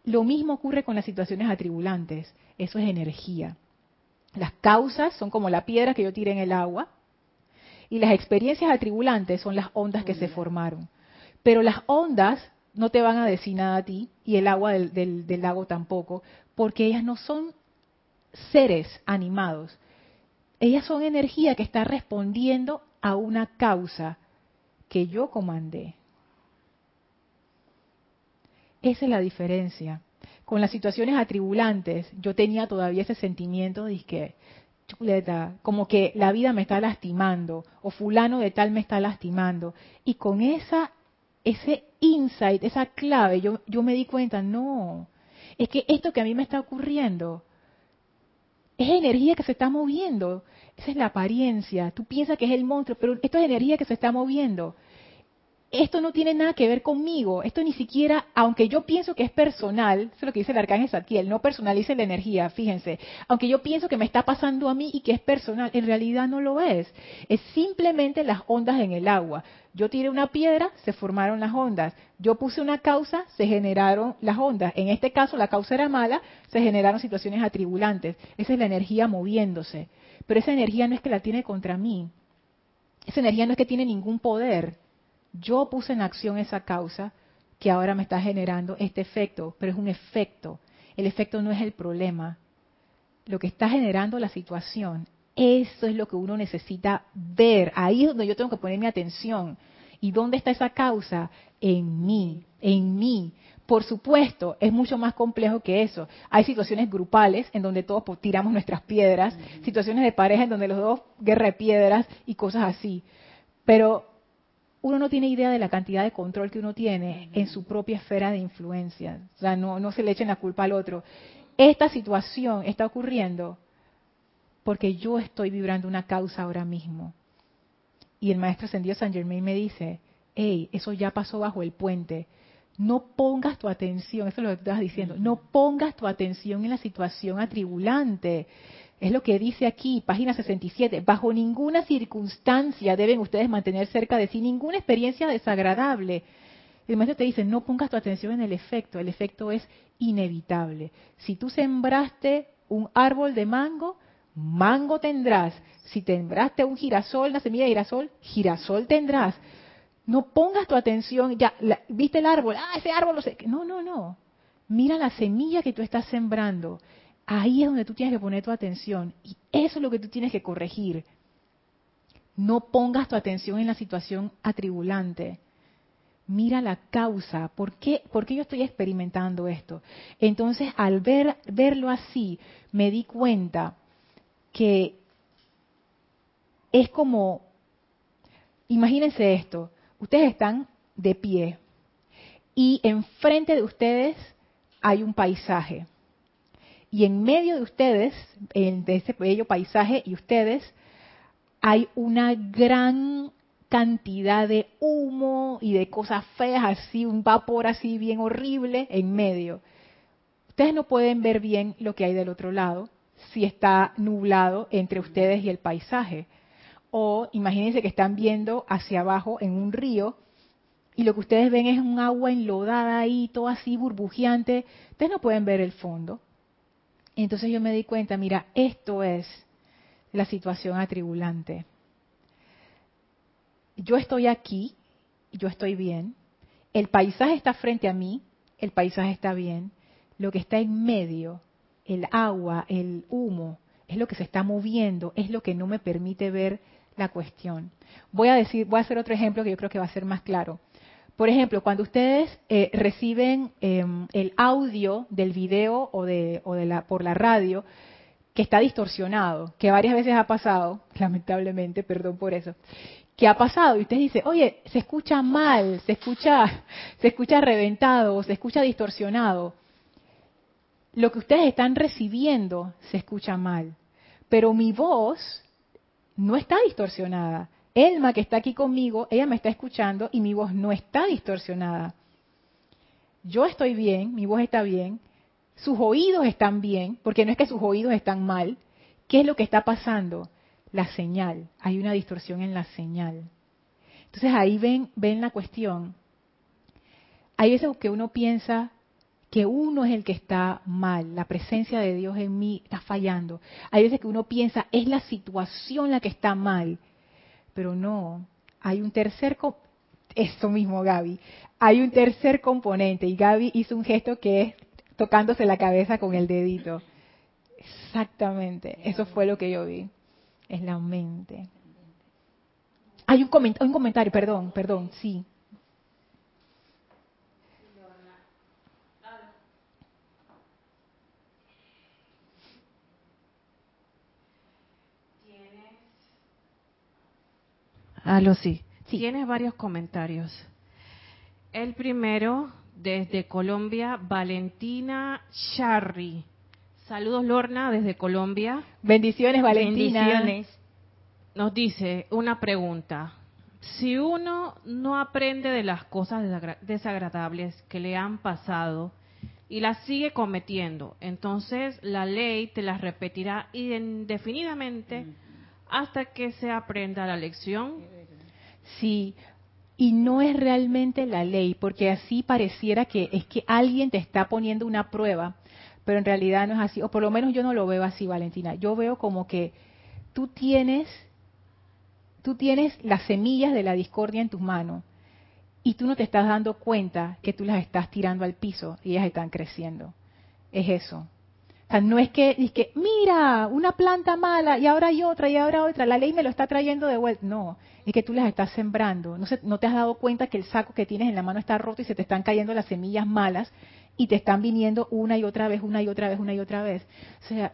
Lo mismo ocurre con las situaciones atribulantes, eso es energía. Las causas son como la piedra que yo tiré en el agua y las experiencias atribulantes son las ondas que se formaron. Pero las ondas no te van a decir nada a ti y el agua del, lago tampoco, porque ellas no son seres animados. Ellas son energía que está respondiendo a una causa que yo comandé. Esa es la diferencia. Con las situaciones atribulantes, yo tenía todavía ese sentimiento de que, chuleta, como que la vida me está lastimando, o fulano de tal me está lastimando. Y con esa ese insight, esa clave, yo, yo me di cuenta, no, es que esto que a mí me está ocurriendo Es energía que se está moviendo. Esa es la apariencia. Tú piensas que es el monstruo, pero esto es energía que se está moviendo esto no tiene nada que ver conmigo, esto ni siquiera, aunque yo pienso que es personal, eso es lo que dice el arcángel Satiel, no personalice la energía, fíjense, aunque yo pienso que me está pasando a mí y que es personal, en realidad no lo es, es simplemente las ondas en el agua. Yo tiré una piedra, se formaron las ondas, yo puse una causa, se generaron las ondas, en este caso la causa era mala, se generaron situaciones atribulantes, esa es la energía moviéndose, pero esa energía no es que la tiene contra mí, esa energía no es que tiene ningún poder, yo puse en acción esa causa que ahora me está generando este efecto, pero es un efecto. El efecto no es el problema. Lo que está generando la situación, eso es lo que uno necesita ver. Ahí es donde yo tengo que poner mi atención. ¿Y dónde está esa causa? En mí, en mí. Por supuesto, es mucho más complejo que eso. Hay situaciones grupales en donde todos tiramos nuestras piedras, situaciones de pareja en donde los dos guerra de piedras y cosas así. Pero uno no tiene idea de la cantidad de control que uno tiene en su propia esfera de influencia. O sea, no, no se le echen la culpa al otro. Esta situación está ocurriendo porque yo estoy vibrando una causa ahora mismo. Y el maestro ascendido San Germain me dice, hey, eso ya pasó bajo el puente. No pongas tu atención, eso es lo que tú estás diciendo, no pongas tu atención en la situación atribulante. Es lo que dice aquí, página 67. Bajo ninguna circunstancia deben ustedes mantener cerca de sí ninguna experiencia desagradable. El maestro te dice, no pongas tu atención en el efecto, el efecto es inevitable. Si tú sembraste un árbol de mango, mango tendrás. Si sembraste un girasol, una semilla de girasol, girasol tendrás. No pongas tu atención, ya, viste el árbol, ah, ese árbol lo sé. No, no, no. Mira la semilla que tú estás sembrando Ahí es donde tú tienes que poner tu atención y eso es lo que tú tienes que corregir. No pongas tu atención en la situación atribulante. Mira la causa. ¿Por qué, ¿Por qué yo estoy experimentando esto? Entonces, al ver, verlo así, me di cuenta que es como, imagínense esto, ustedes están de pie y enfrente de ustedes hay un paisaje y en medio de ustedes, en, de ese bello paisaje y ustedes, hay una gran cantidad de humo y de cosas feas, así, un vapor así bien horrible en medio. Ustedes no pueden ver bien lo que hay del otro lado si está nublado entre ustedes y el paisaje. O imagínense que están viendo hacia abajo en un río y lo que ustedes ven es un agua enlodada ahí, todo así burbujeante. Ustedes no pueden ver el fondo. Entonces yo me di cuenta, mira, esto es la situación atribulante. Yo estoy aquí, yo estoy bien, el paisaje está frente a mí, el paisaje está bien, lo que está en medio, el agua, el humo, es lo que se está moviendo, es lo que no me permite ver la cuestión. Voy a decir, voy a hacer otro ejemplo que yo creo que va a ser más claro. Por ejemplo, cuando ustedes eh, reciben em, el audio del video o, de, o de la, por la radio que está distorsionado, que varias veces ha pasado, <laughs> lamentablemente, perdón por eso, que ha pasado y usted dice, oye, se escucha mal, se escucha, <laughs> se escucha reventado, se escucha distorsionado. Lo que ustedes están recibiendo se escucha mal, pero mi voz no está distorsionada. Elma, que está aquí conmigo, ella me está escuchando y mi voz no está distorsionada. Yo estoy bien, mi voz está bien, sus oídos están bien, porque no es que sus oídos están mal. ¿Qué es lo que está pasando? La señal. Hay una distorsión en la señal. Entonces ahí ven, ven la cuestión. Hay veces que uno piensa que uno es el que está mal, la presencia de Dios en mí está fallando. Hay veces que uno piensa, es la situación la que está mal pero no, hay un tercer, esto mismo Gaby, hay un tercer componente y Gaby hizo un gesto que es tocándose la cabeza con el dedito. Exactamente, eso fue lo que yo vi, es la mente. Hay un, un comentario, perdón, perdón, sí. Ah, lo sí. Tienes varios comentarios. El primero, desde Colombia, Valentina Charri. Saludos Lorna desde Colombia. Bendiciones Valentina. Bendiciones. Nos dice una pregunta. Si uno no aprende de las cosas desagra- desagradables que le han pasado y las sigue cometiendo, entonces la ley te las repetirá indefinidamente hasta que se aprenda la lección. Sí, y no es realmente la ley, porque así pareciera que es que alguien te está poniendo una prueba, pero en realidad no es así, o por lo menos yo no lo veo así, Valentina. Yo veo como que tú tienes tú tienes las semillas de la discordia en tus manos y tú no te estás dando cuenta que tú las estás tirando al piso y ellas están creciendo. Es eso. O sea, no es que, es que, mira, una planta mala y ahora hay otra y ahora otra, la ley me lo está trayendo de vuelta. No, es que tú las estás sembrando. No, se- no te has dado cuenta que el saco que tienes en la mano está roto y se te están cayendo las semillas malas y te están viniendo una y otra vez, una y otra vez, una y otra vez. O sea,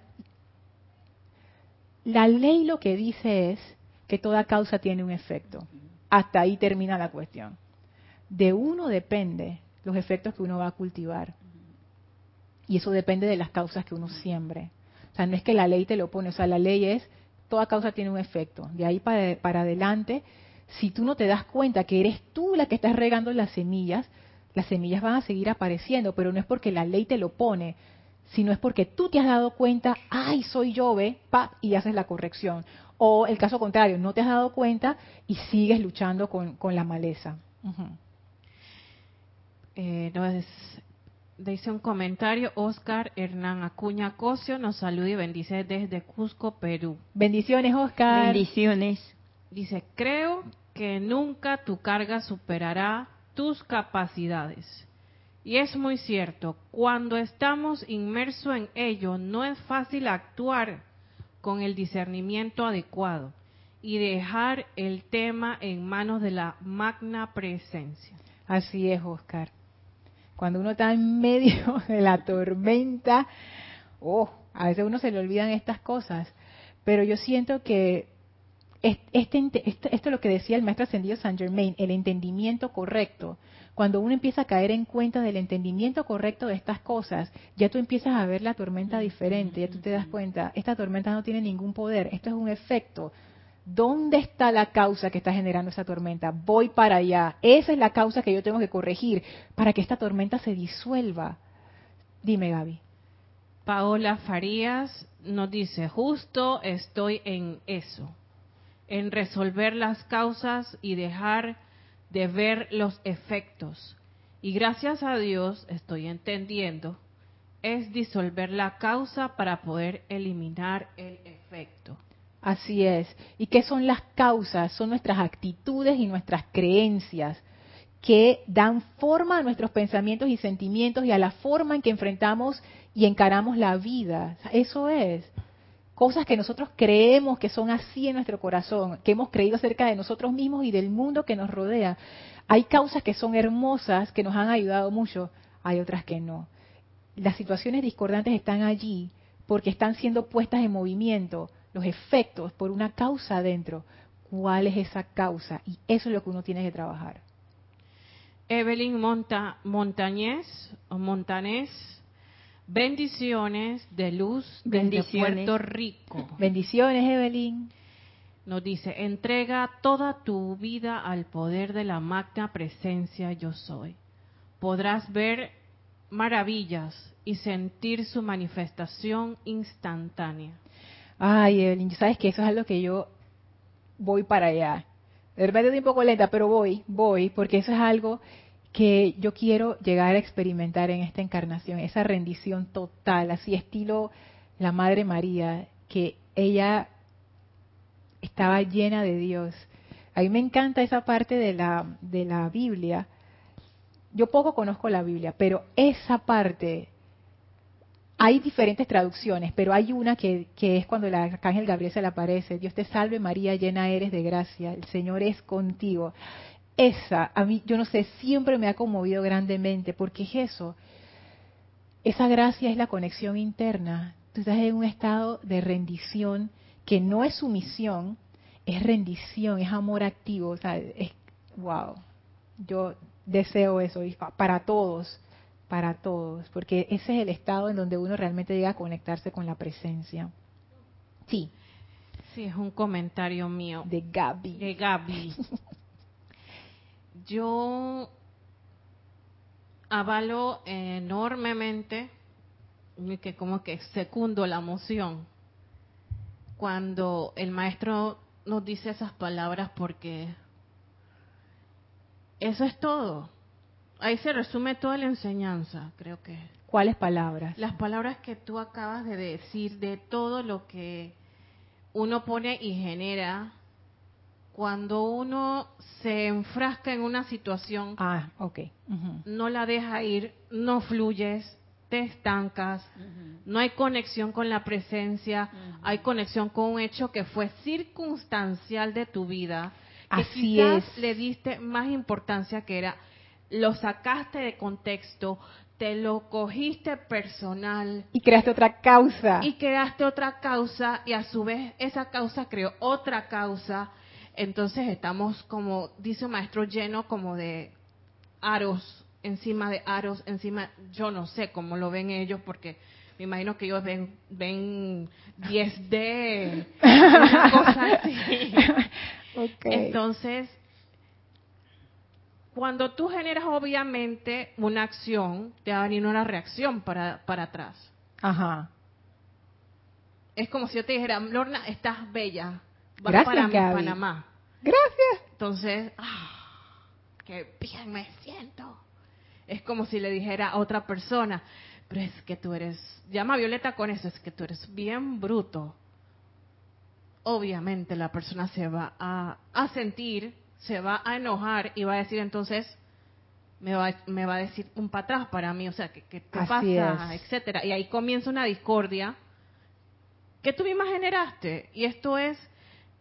la ley lo que dice es que toda causa tiene un efecto. Hasta ahí termina la cuestión. De uno depende los efectos que uno va a cultivar. Y eso depende de las causas que uno siembre. O sea, no es que la ley te lo pone, o sea, la ley es, toda causa tiene un efecto. De ahí para, para adelante, si tú no te das cuenta que eres tú la que estás regando las semillas, las semillas van a seguir apareciendo, pero no es porque la ley te lo pone, sino es porque tú te has dado cuenta, ay, soy yo, ve, pa, y haces la corrección. O el caso contrario, no te has dado cuenta y sigues luchando con, con la maleza. Ujú. Eh, nos dice un comentario, Oscar Hernán Acuña Cosio nos saluda y bendice desde Cusco, Perú. Bendiciones, Oscar. Bendiciones. Dice, creo que nunca tu carga superará tus capacidades. Y es muy cierto, cuando estamos inmersos en ello, no es fácil actuar con el discernimiento adecuado y dejar el tema en manos de la magna presencia. Así es, Oscar. Cuando uno está en medio <laughs> de la tormenta, oh, a veces uno se le olvidan estas cosas. Pero yo siento que este- esto es lo que decía el maestro ascendido Saint Germain, el entendimiento correcto. Cuando uno empieza a caer en cuenta del entendimiento correcto de estas cosas, ya tú empiezas a ver la tormenta diferente, ya tú te das cuenta, esta tormenta no tiene ningún poder, esto es un efecto. ¿Dónde está la causa que está generando esa tormenta? Voy para allá. Esa es la causa que yo tengo que corregir para que esta tormenta se disuelva. Dime, Gaby. Paola Farías nos dice, justo estoy en eso, en resolver las causas y dejar de ver los efectos. Y gracias a Dios estoy entendiendo, es disolver la causa para poder eliminar el efecto. Así es. ¿Y qué son las causas? Son nuestras actitudes y nuestras creencias que dan forma a nuestros pensamientos y sentimientos y a la forma en que enfrentamos y encaramos la vida. Eso es. Cosas que nosotros creemos que son así en nuestro corazón, que hemos creído acerca de nosotros mismos y del mundo que nos rodea. Hay causas que son hermosas, que nos han ayudado mucho, hay otras que no. Las situaciones discordantes están allí porque están siendo puestas en movimiento los efectos por una causa adentro. ¿Cuál es esa causa? Y eso es lo que uno tiene que trabajar. Evelyn Monta Montañez Montanés, bendiciones de luz desde. Puerto Rico. Bendiciones, Evelyn. Nos dice, entrega toda tu vida al poder de la magna presencia yo soy. Podrás ver maravillas y sentir su manifestación instantánea. Ay, Evelyn, sabes que eso es algo que yo voy para allá. De repente estoy un poco lenta, pero voy, voy, porque eso es algo que yo quiero llegar a experimentar en esta encarnación, esa rendición total, así estilo la Madre María, que ella estaba llena de Dios. A mí me encanta esa parte de la, de la Biblia. Yo poco conozco la Biblia, pero esa parte, hay diferentes traducciones, pero hay una que, es cuando el arcángel Gabriel se le aparece, Dios te salve María, llena eres de gracia, el Señor es contigo. Esa, a mí, yo no sé, siempre me ha conmovido grandemente, porque es eso, esa gracia es la conexión interna. Tú estás en un estado de rendición que no es sumisión, es rendición, es amor activo. O sea, es, wow. Yo deseo eso para todos, para todos, porque ese es el estado en donde uno realmente llega a conectarse con la presencia. Sí. Sí, es un comentario mío. De Gaby. De Gaby. <laughs> Yo avalo enormemente, que como que secundo la moción, cuando el maestro nos dice esas palabras porque eso es todo. Ahí se resume toda la enseñanza, creo que. ¿Cuáles palabras? Las palabras que tú acabas de decir, de todo lo que uno pone y genera cuando uno se enfrasca en una situación, ah, okay. no la deja ir, no fluyes, te estancas, no hay conexión con la presencia, hay conexión con un hecho que fue circunstancial de tu vida, que Así quizás es. le diste más importancia que era, lo sacaste de contexto, te lo cogiste personal, Y creaste otra causa. y creaste otra causa y a su vez esa causa creó otra causa. Entonces estamos como, dice un maestro, lleno como de aros, encima de aros, encima, yo no sé cómo lo ven ellos porque me imagino que ellos ven, ven 10D, una <laughs> cosa así. Entonces, cuando tú generas obviamente una acción, te va a venir una reacción para, para atrás. Ajá. Es como si yo te dijera, Lorna, estás bella. Vas Gracias, para Gaby. Panamá. Gracias. Entonces, ah, qué bien me siento. Es como si le dijera a otra persona, pero es que tú eres, llama a Violeta con eso, es que tú eres bien bruto. Obviamente la persona se va a, a sentir, se va a enojar y va a decir entonces, me va, me va a decir un para atrás para mí, o sea, ¿qué, qué te Así pasa? es. Etcétera. Y ahí comienza una discordia que tú misma generaste. Y esto es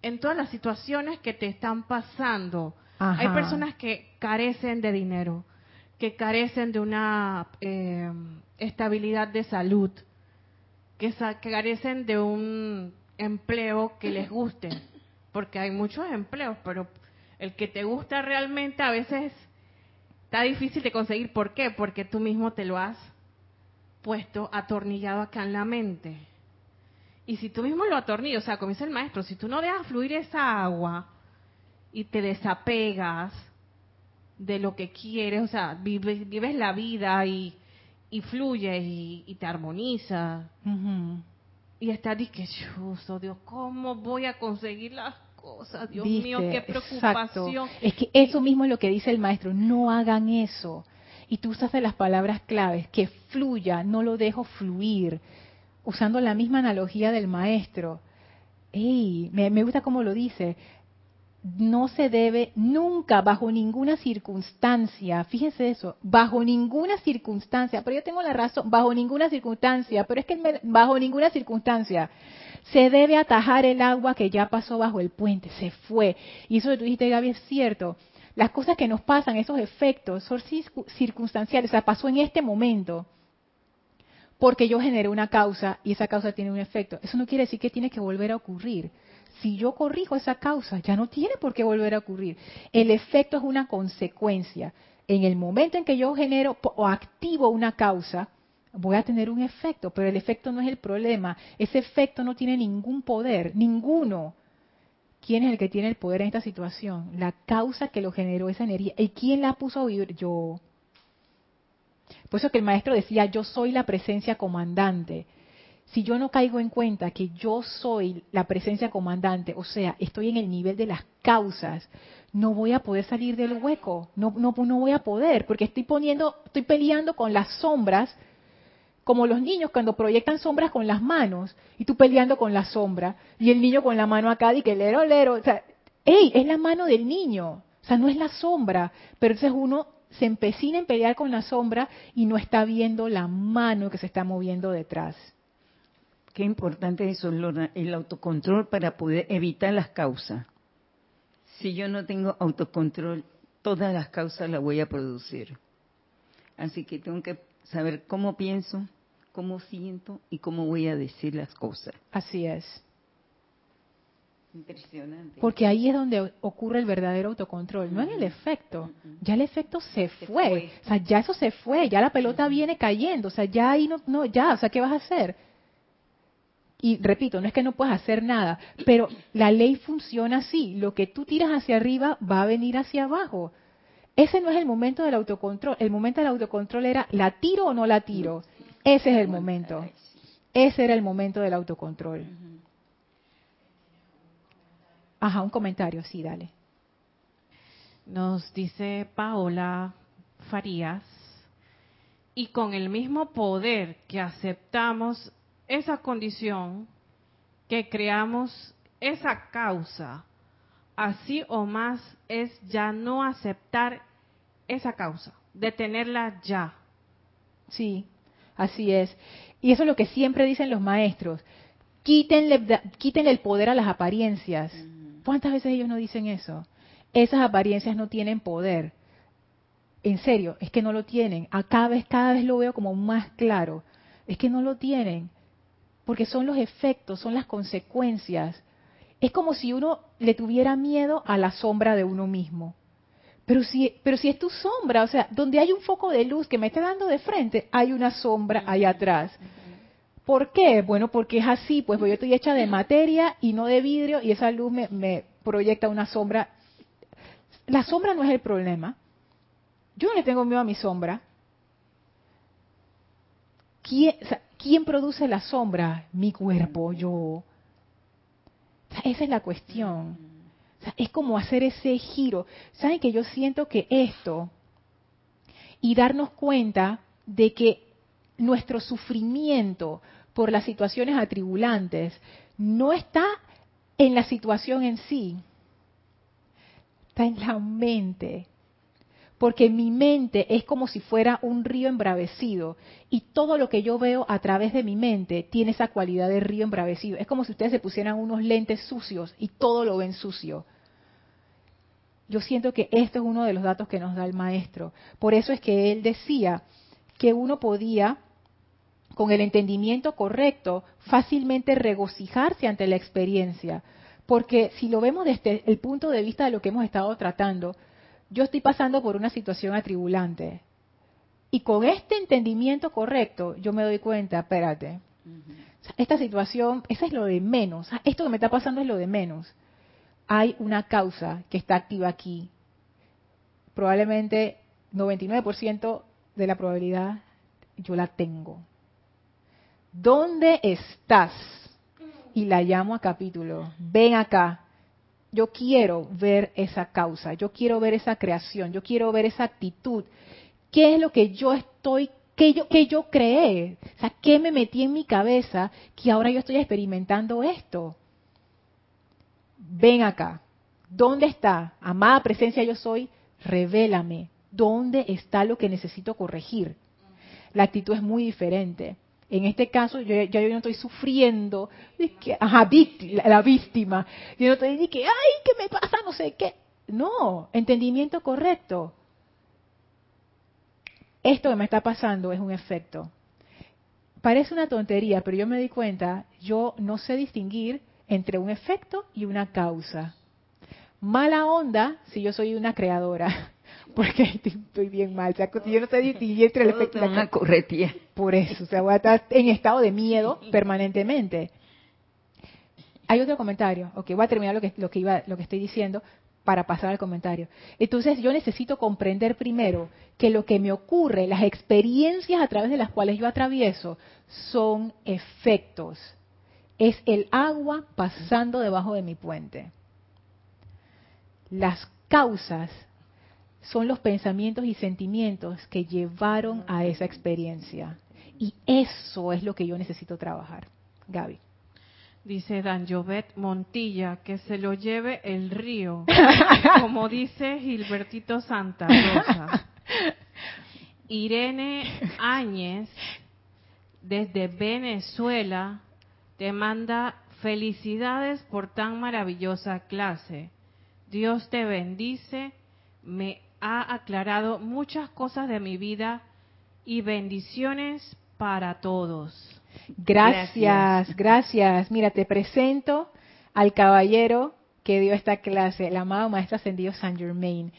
en todas las situaciones que te están pasando. Ajá. Hay personas que carecen de dinero, que carecen de una eh, estabilidad de salud, que, sa- que carecen de un empleo que les guste, porque hay muchos empleos, pero el que te gusta realmente a veces está difícil de conseguir. ¿Por qué? Porque tú mismo te lo has puesto atornillado acá en la mente. Y si tú mismo lo atornillas, o sea, como dice el maestro, si tú no dejas fluir esa agua y te desapegas de lo que quieres, o sea, vives, vives la vida y, y fluyes y, y te armonizas Ujú. y estás que chuzo, Dios, ¿cómo voy a conseguir las cosas? Dios ¿Viste? mío, qué Exacto. preocupación. Es que eso mismo es lo que dice el maestro, no hagan eso. Y tú usas las palabras claves, que fluya, no lo dejo fluir. Usando la misma analogía del maestro. Ey, me, me gusta cómo lo dice. No se debe nunca, bajo ninguna circunstancia, fíjense eso, bajo ninguna circunstancia, pero yo tengo la razón, bajo ninguna circunstancia, pero es que bajo ninguna circunstancia se debe atajar el agua que ya pasó bajo el puente, se fue. Y eso que tú dijiste, Gaby, es cierto. Las cosas que nos pasan, esos efectos, son circu- circunstanciales, o sea, pasó en este momento porque yo generé una causa y esa causa tiene un efecto. Eso no quiere decir que tiene que volver a ocurrir. Si yo corrijo esa causa, ya no tiene por qué volver a ocurrir. El efecto es una consecuencia. En el momento en que yo genero o activo una causa, voy a tener un efecto, pero el efecto no es el problema. Ese efecto no tiene ningún poder, ninguno. ¿Quién es el que tiene el poder en esta situación? La causa que lo generó esa energía. ¿Y quién la puso a vivir? Yo. Por eso que el maestro decía, yo soy la presencia comandante. Si yo no caigo en cuenta que yo soy la presencia comandante, o sea, estoy en el nivel de las causas, no voy a poder salir del hueco, no, no, voy a poder, porque estoy poniendo, estoy peleando con las sombras, como los niños cuando proyectan sombras con las manos, y tú peleando con la sombra, y el niño con la mano acá, y que lero, lero, o sea, ¡ey! Es la mano del niño, o sea, no es la sombra, pero entonces uno se empecina en pelear con la sombra y no está viendo la mano que se está moviendo detrás. Qué importante eso, Lorna, el autocontrol para poder evitar las causas. Si yo no tengo autocontrol, todas las causas las voy a producir. Así que tengo que saber cómo pienso, cómo siento y cómo voy a decir las cosas. Así es. Impresionante. Porque ahí es donde ocurre el verdadero autocontrol, no en el efecto. Ya el efecto se, Se fue. fue. O sea, ya eso se fue, ya la pelota viene cayendo, o sea, ya ahí no, no, ya, o sea, ¿qué vas a hacer? Y repito, no es que no puedas hacer nada, pero la ley funciona así. Lo que tú tiras hacia arriba va a venir hacia abajo. Ese no es el momento del autocontrol. El momento del autocontrol era, ¿la tiro o no la tiro? Ese es el momento. Ese era el momento del autocontrol. Ajá, un comentario, sí, dale. Nos dice Paola Farías, y con el mismo poder que aceptamos esa condición, que creamos esa causa, así o más es ya no aceptar esa causa, detenerla ya. Sí, así es. Y eso es lo que siempre dicen los maestros. Quítenle, quítenle el poder a las apariencias. ¿Cuántas veces ellos no dicen eso? Esas apariencias no tienen poder. En serio, es que no lo tienen. A cada vez, cada vez lo veo como más claro. Es que no lo tienen. Porque son los efectos, son las consecuencias. Es como si uno le tuviera miedo a la sombra de uno mismo. Pero si, pero si es tu sombra, o sea, donde hay un foco de luz que me esté dando de frente, hay una sombra ahí atrás. ¿Por qué? Bueno, porque es así, pues yo estoy hecha de materia y no de vidrio y esa luz me, me proyecta una sombra. La sombra no es el problema. Yo no le tengo miedo a mi sombra. ¿Quién, o sea, ¿quién produce la sombra? Mi cuerpo, yo. Esa es la cuestión. Es como hacer ese giro. ¿Saben que yo siento que esto y darnos cuenta de que nuestro sufrimiento por las situaciones atribulantes no está en la situación en sí, está en la mente. Porque mi mente es como si fuera un río embravecido y todo lo que yo veo a través de mi mente tiene esa cualidad de río embravecido. Es como si ustedes se pusieran unos lentes sucios y todo lo ven sucio. Yo siento que esto es uno de los datos que nos da el maestro. Por eso es que él decía que uno podía, con el entendimiento correcto, fácilmente regocijarse ante la experiencia. Porque si lo vemos desde el punto de vista de lo que hemos estado tratando, yo estoy pasando por una situación atribulante. Y con este entendimiento correcto, yo me doy cuenta, espérate, esta situación, eso es lo de menos, esto que me está pasando es lo de menos. Hay una causa que está activa aquí. Probablemente 99% de la probabilidad yo la tengo. ¿Dónde estás? Y la llamo a capítulo. Ven acá. Yo quiero ver esa causa, yo quiero ver esa creación, yo quiero ver esa actitud. ¿Qué es lo que yo estoy, que yo, que yo creé? O sea, ¿qué me metí en mi cabeza que ahora yo estoy experimentando esto? Ven acá. ¿Dónde está? Amada presencia yo soy, revélame. ¿Dónde está lo que necesito corregir? La actitud es muy diferente. En este caso, yo, yo no estoy sufriendo, ajá, vícti- la, víctima. Yo no estoy que, ay, ¿qué me pasa? No sé qué. No, entendimiento correcto. Esto que me está pasando es un efecto. Parece una tontería, pero yo me di cuenta, yo no sé distinguir entre un efecto y una causa. Mala onda si yo soy una creadora, <laughs> <laughs> porque estoy bien mal. O sea, yo no sé distinguir entre el efecto y te la van a causa. corretear. Por eso, o sea, voy a estar en estado de miedo <laughs> permanentemente. Hay otro comentario. Ok, voy a terminar lo que, lo que, iba, lo que estoy diciendo para pasar al comentario. Entonces, yo necesito comprender primero que lo que me ocurre, las experiencias a través de las cuales yo atravieso, son efectos. Es el agua pasando debajo de mi puente. Las causas son los pensamientos y sentimientos que llevaron a esa experiencia. Y eso es lo que yo necesito trabajar. Gaby. Dice Dan Jovet Montilla, que se lo lleve el río, <laughs> como dice Gilbertito Santa Rosa. <laughs> Irene Áñez, desde Venezuela, te manda felicidades por tan maravillosa clase. Dios te bendice, me ha aclarado muchas cosas de mi vida y bendiciones para todos. Gracias, gracias. Mira, te presento al caballero que dio esta clase, el amado Maestro Ascendido Saint Germain.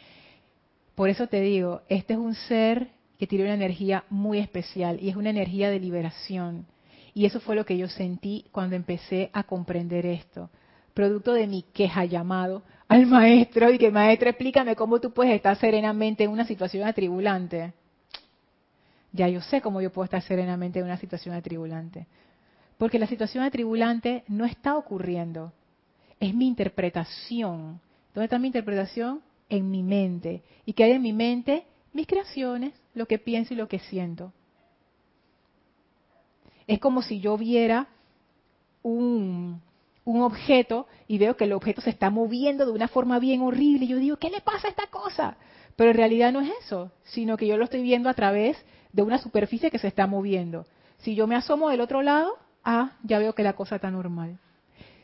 Por eso te digo, este es un ser que tiene una energía muy especial y es una energía de liberación. Y eso fue lo que yo sentí cuando empecé a comprender esto. Producto de mi queja llamado al maestro y que maestro explícame cómo tú puedes estar serenamente en una situación atribulante. Ya yo sé cómo yo puedo estar serenamente en una situación atribulante. Porque la situación atribulante no está ocurriendo. Es mi interpretación. ¿Dónde está mi interpretación? En mi mente. ¿Y qué hay en mi mente? Mis creaciones, lo que pienso y lo que siento. Es como si yo viera un, un objeto y veo que el objeto se está moviendo de una forma bien horrible y yo digo, ¿qué le pasa a esta cosa? Pero en realidad no es eso, sino que yo lo estoy viendo a través de una superficie que se está moviendo. Si yo me asomo del otro lado, ah, ya veo que la cosa está normal.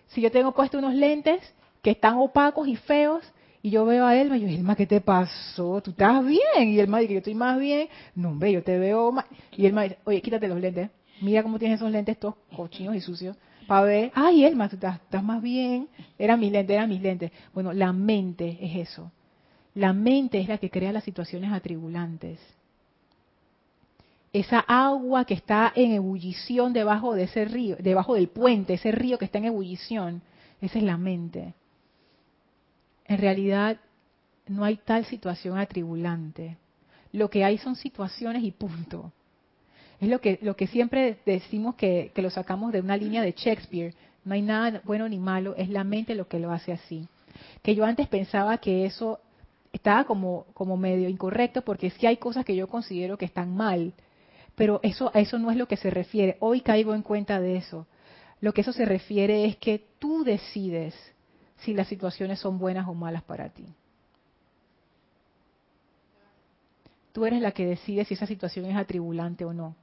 Si yo tengo puesto unos lentes que están opacos y feos, y yo veo a Elma y yo, Elma, ¿qué te pasó? ¿Tú estás bien? Y Elma dice, yo estoy más bien. No, hombre, yo te veo mal. Y Elma dice, oye, quítate los lentes. Mira cómo tienes esos lentes todos cochinos y sucios. Para ver, ay, Elma, estás, estás más bien. Eran mis lentes, eran mis lentes. Bueno, la mente es eso. La mente es la que crea las situaciones atribulantes esa agua que está en ebullición debajo de ese río, debajo del puente, ese río que está en ebullición, esa es la mente. En realidad no hay tal situación atribulante. Lo que hay son situaciones y punto. Es lo que, lo que siempre decimos que, lo sacamos de una línea de Shakespeare. No hay nada bueno ni malo, es la mente lo que lo hace así. Que yo antes pensaba que eso estaba como, como medio incorrecto porque sí hay cosas que yo considero que están mal pero eso, a eso no es lo que se refiere. Hoy caigo en cuenta de eso. Lo que eso se refiere es que tú decides si las situaciones son buenas o malas para ti. Tú eres la que decide si esa situación es atribulante o no.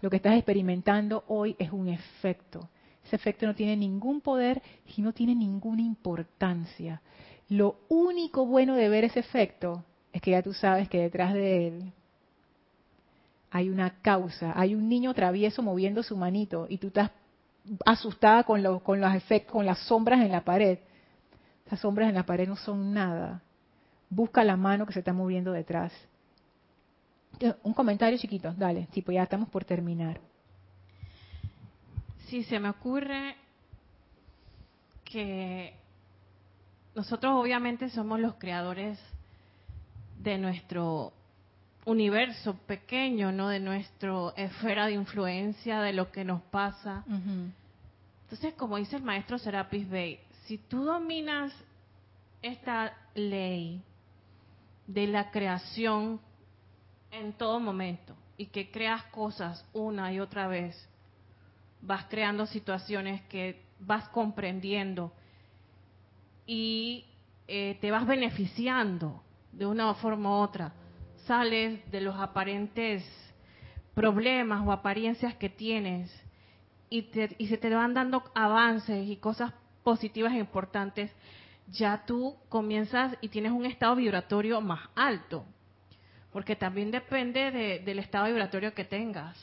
Lo que estás experimentando hoy es un efecto. Ese efecto no tiene ningún poder y no tiene ninguna importancia. Lo único bueno de ver ese efecto es que ya tú sabes que detrás de él hay una causa, hay un niño travieso moviendo su manito y tú estás asustada con, con los efectos, con las sombras en la pared. Esas sombras en la pared no son nada. Busca la mano que se está moviendo detrás. Eh, un comentario chiquito, dale, tipo ya estamos por terminar. Sí, se me ocurre que nosotros obviamente somos los creadores de nuestro universo pequeño, ¿no? De nuestra esfera de influencia, de lo que nos pasa. Entonces, como dice el maestro Serapis Bey, si tú dominas esta ley de la creación en todo momento y que creas cosas una y otra vez, vas creando situaciones que vas comprendiendo y eh, te vas beneficiando de una forma u otra sales de los aparentes problemas o apariencias que tienes y, se te van dando avances y cosas positivas e importantes, ya tú comienzas y tienes un estado vibratorio más alto. Porque también depende del estado vibratorio que tengas.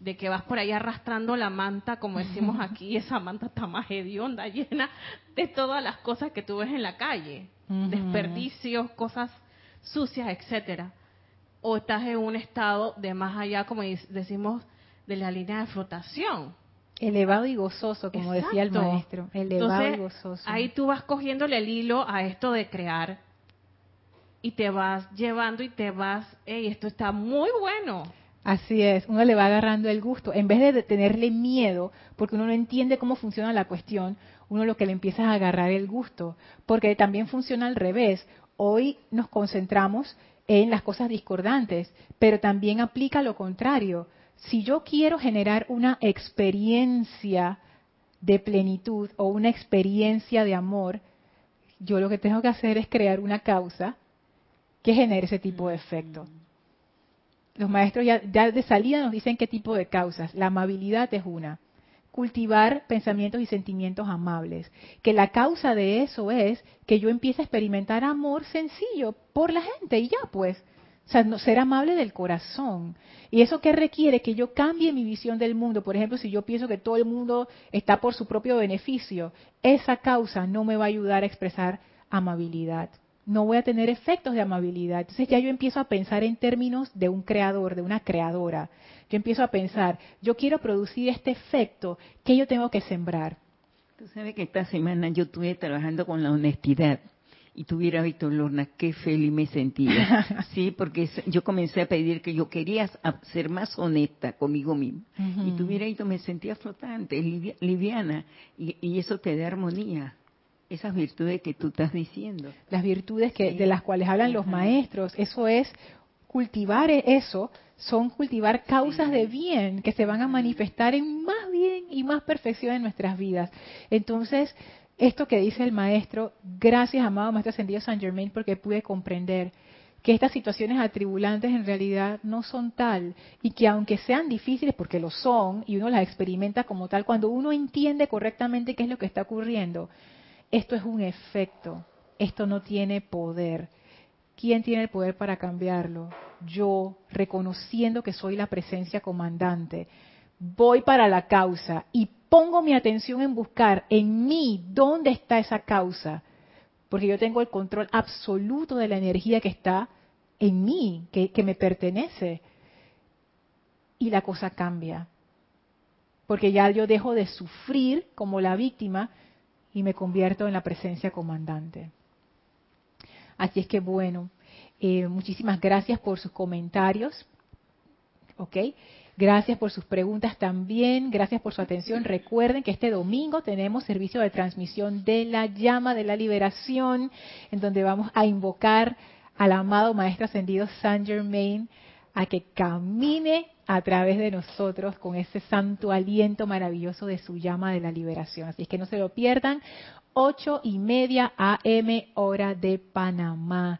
De que vas por ahí arrastrando la manta, como decimos aquí, esa manta está más hedionda, <laughs> llena de todas las cosas que tú ves en la calle. Desperdicios, cosas sucias, etcétera o estás en un estado de más allá, como decimos, de la línea de flotación. Elevado y gozoso, como decía el maestro. Elevado y gozoso. Ahí tú vas cogiéndole el hilo a esto de crear y te vas llevando y te vas, hey, esto está muy bueno. Así es, uno le va agarrando el gusto. En vez de tenerle miedo, porque uno no entiende cómo funciona la cuestión, uno lo que le empieza a agarrar el gusto, porque también funciona al revés. Hoy nos concentramos en las cosas discordantes, pero también aplica lo contrario. Si yo quiero generar una experiencia de plenitud o una experiencia de amor, yo lo que tengo que hacer es crear una causa que genere ese tipo de efecto. Los maestros ya, de salida nos dicen qué tipo de causas. La amabilidad es una. Cultivar pensamientos y sentimientos amables. Que la causa de eso es que yo empiece a experimentar amor sencillo por la gente y ya pues. O sea, no, ser amable del corazón. ¿Y eso qué requiere? Que yo cambie mi visión del mundo. Por ejemplo, si yo pienso que todo el mundo está por su propio beneficio, esa causa no me va a ayudar a expresar amabilidad. No voy a tener efectos de amabilidad. Entonces ya yo empiezo a pensar en términos de un creador, de una creadora. Yo empiezo a pensar, yo quiero producir este efecto, ¿qué yo tengo que sembrar? Tú sabes que esta semana yo estuve trabajando con la honestidad y tuviera visto, Lorna, qué feliz me sentía. <laughs> Sí, porque yo comencé a pedir que yo quería ser más honesta conmigo misma. Y tuviera visto, me sentía flotante, liviana, y, eso te da armonía. Esas virtudes que tú estás diciendo. Las virtudes que de las cuales hablan los maestros, eso es cultivar eso, son cultivar causas de bien que se van a manifestar en más bien y más perfección en nuestras vidas. Entonces, esto que dice el maestro, gracias amado maestro ascendido San Germain porque pude comprender que estas situaciones atribulantes en realidad no son tal y que aunque sean difíciles porque lo son y uno las experimenta como tal, cuando uno entiende correctamente qué es lo que está ocurriendo, esto es un efecto, esto no tiene poder. ¿Quién tiene el poder para cambiarlo? Yo, reconociendo que soy la presencia comandante, voy para la causa y pongo mi atención en buscar en mí dónde está esa causa, porque yo tengo el control absoluto de la energía que está en mí, que, me pertenece. Y la cosa cambia, porque ya yo dejo de sufrir como la víctima y me convierto en la presencia comandante. Así es que bueno, eh, muchísimas gracias por sus comentarios. ¿Ok? Gracias por sus preguntas también, gracias por su atención. Recuerden que este domingo tenemos servicio de transmisión de la llama de la liberación, en donde vamos a invocar al amado Maestro Ascendido Saint Germain a que camine a través de nosotros con ese santo aliento maravilloso de su llama de la liberación. Así es que no se lo pierdan, ocho y media AM hora de Panamá.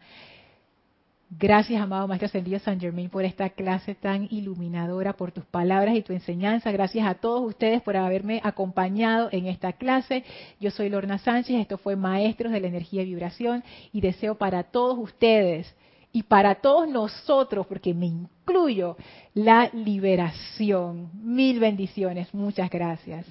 Gracias, amado Maestro Ascendido San Germain, por esta clase tan iluminadora, por tus palabras y tu enseñanza. Gracias a todos ustedes por haberme acompañado en esta clase. Yo soy Lorna Sánchez, esto fue Maestros de la Energía y Vibración y deseo para todos ustedes y para todos nosotros, porque me incluyo, la liberación. Mil bendiciones. Muchas gracias.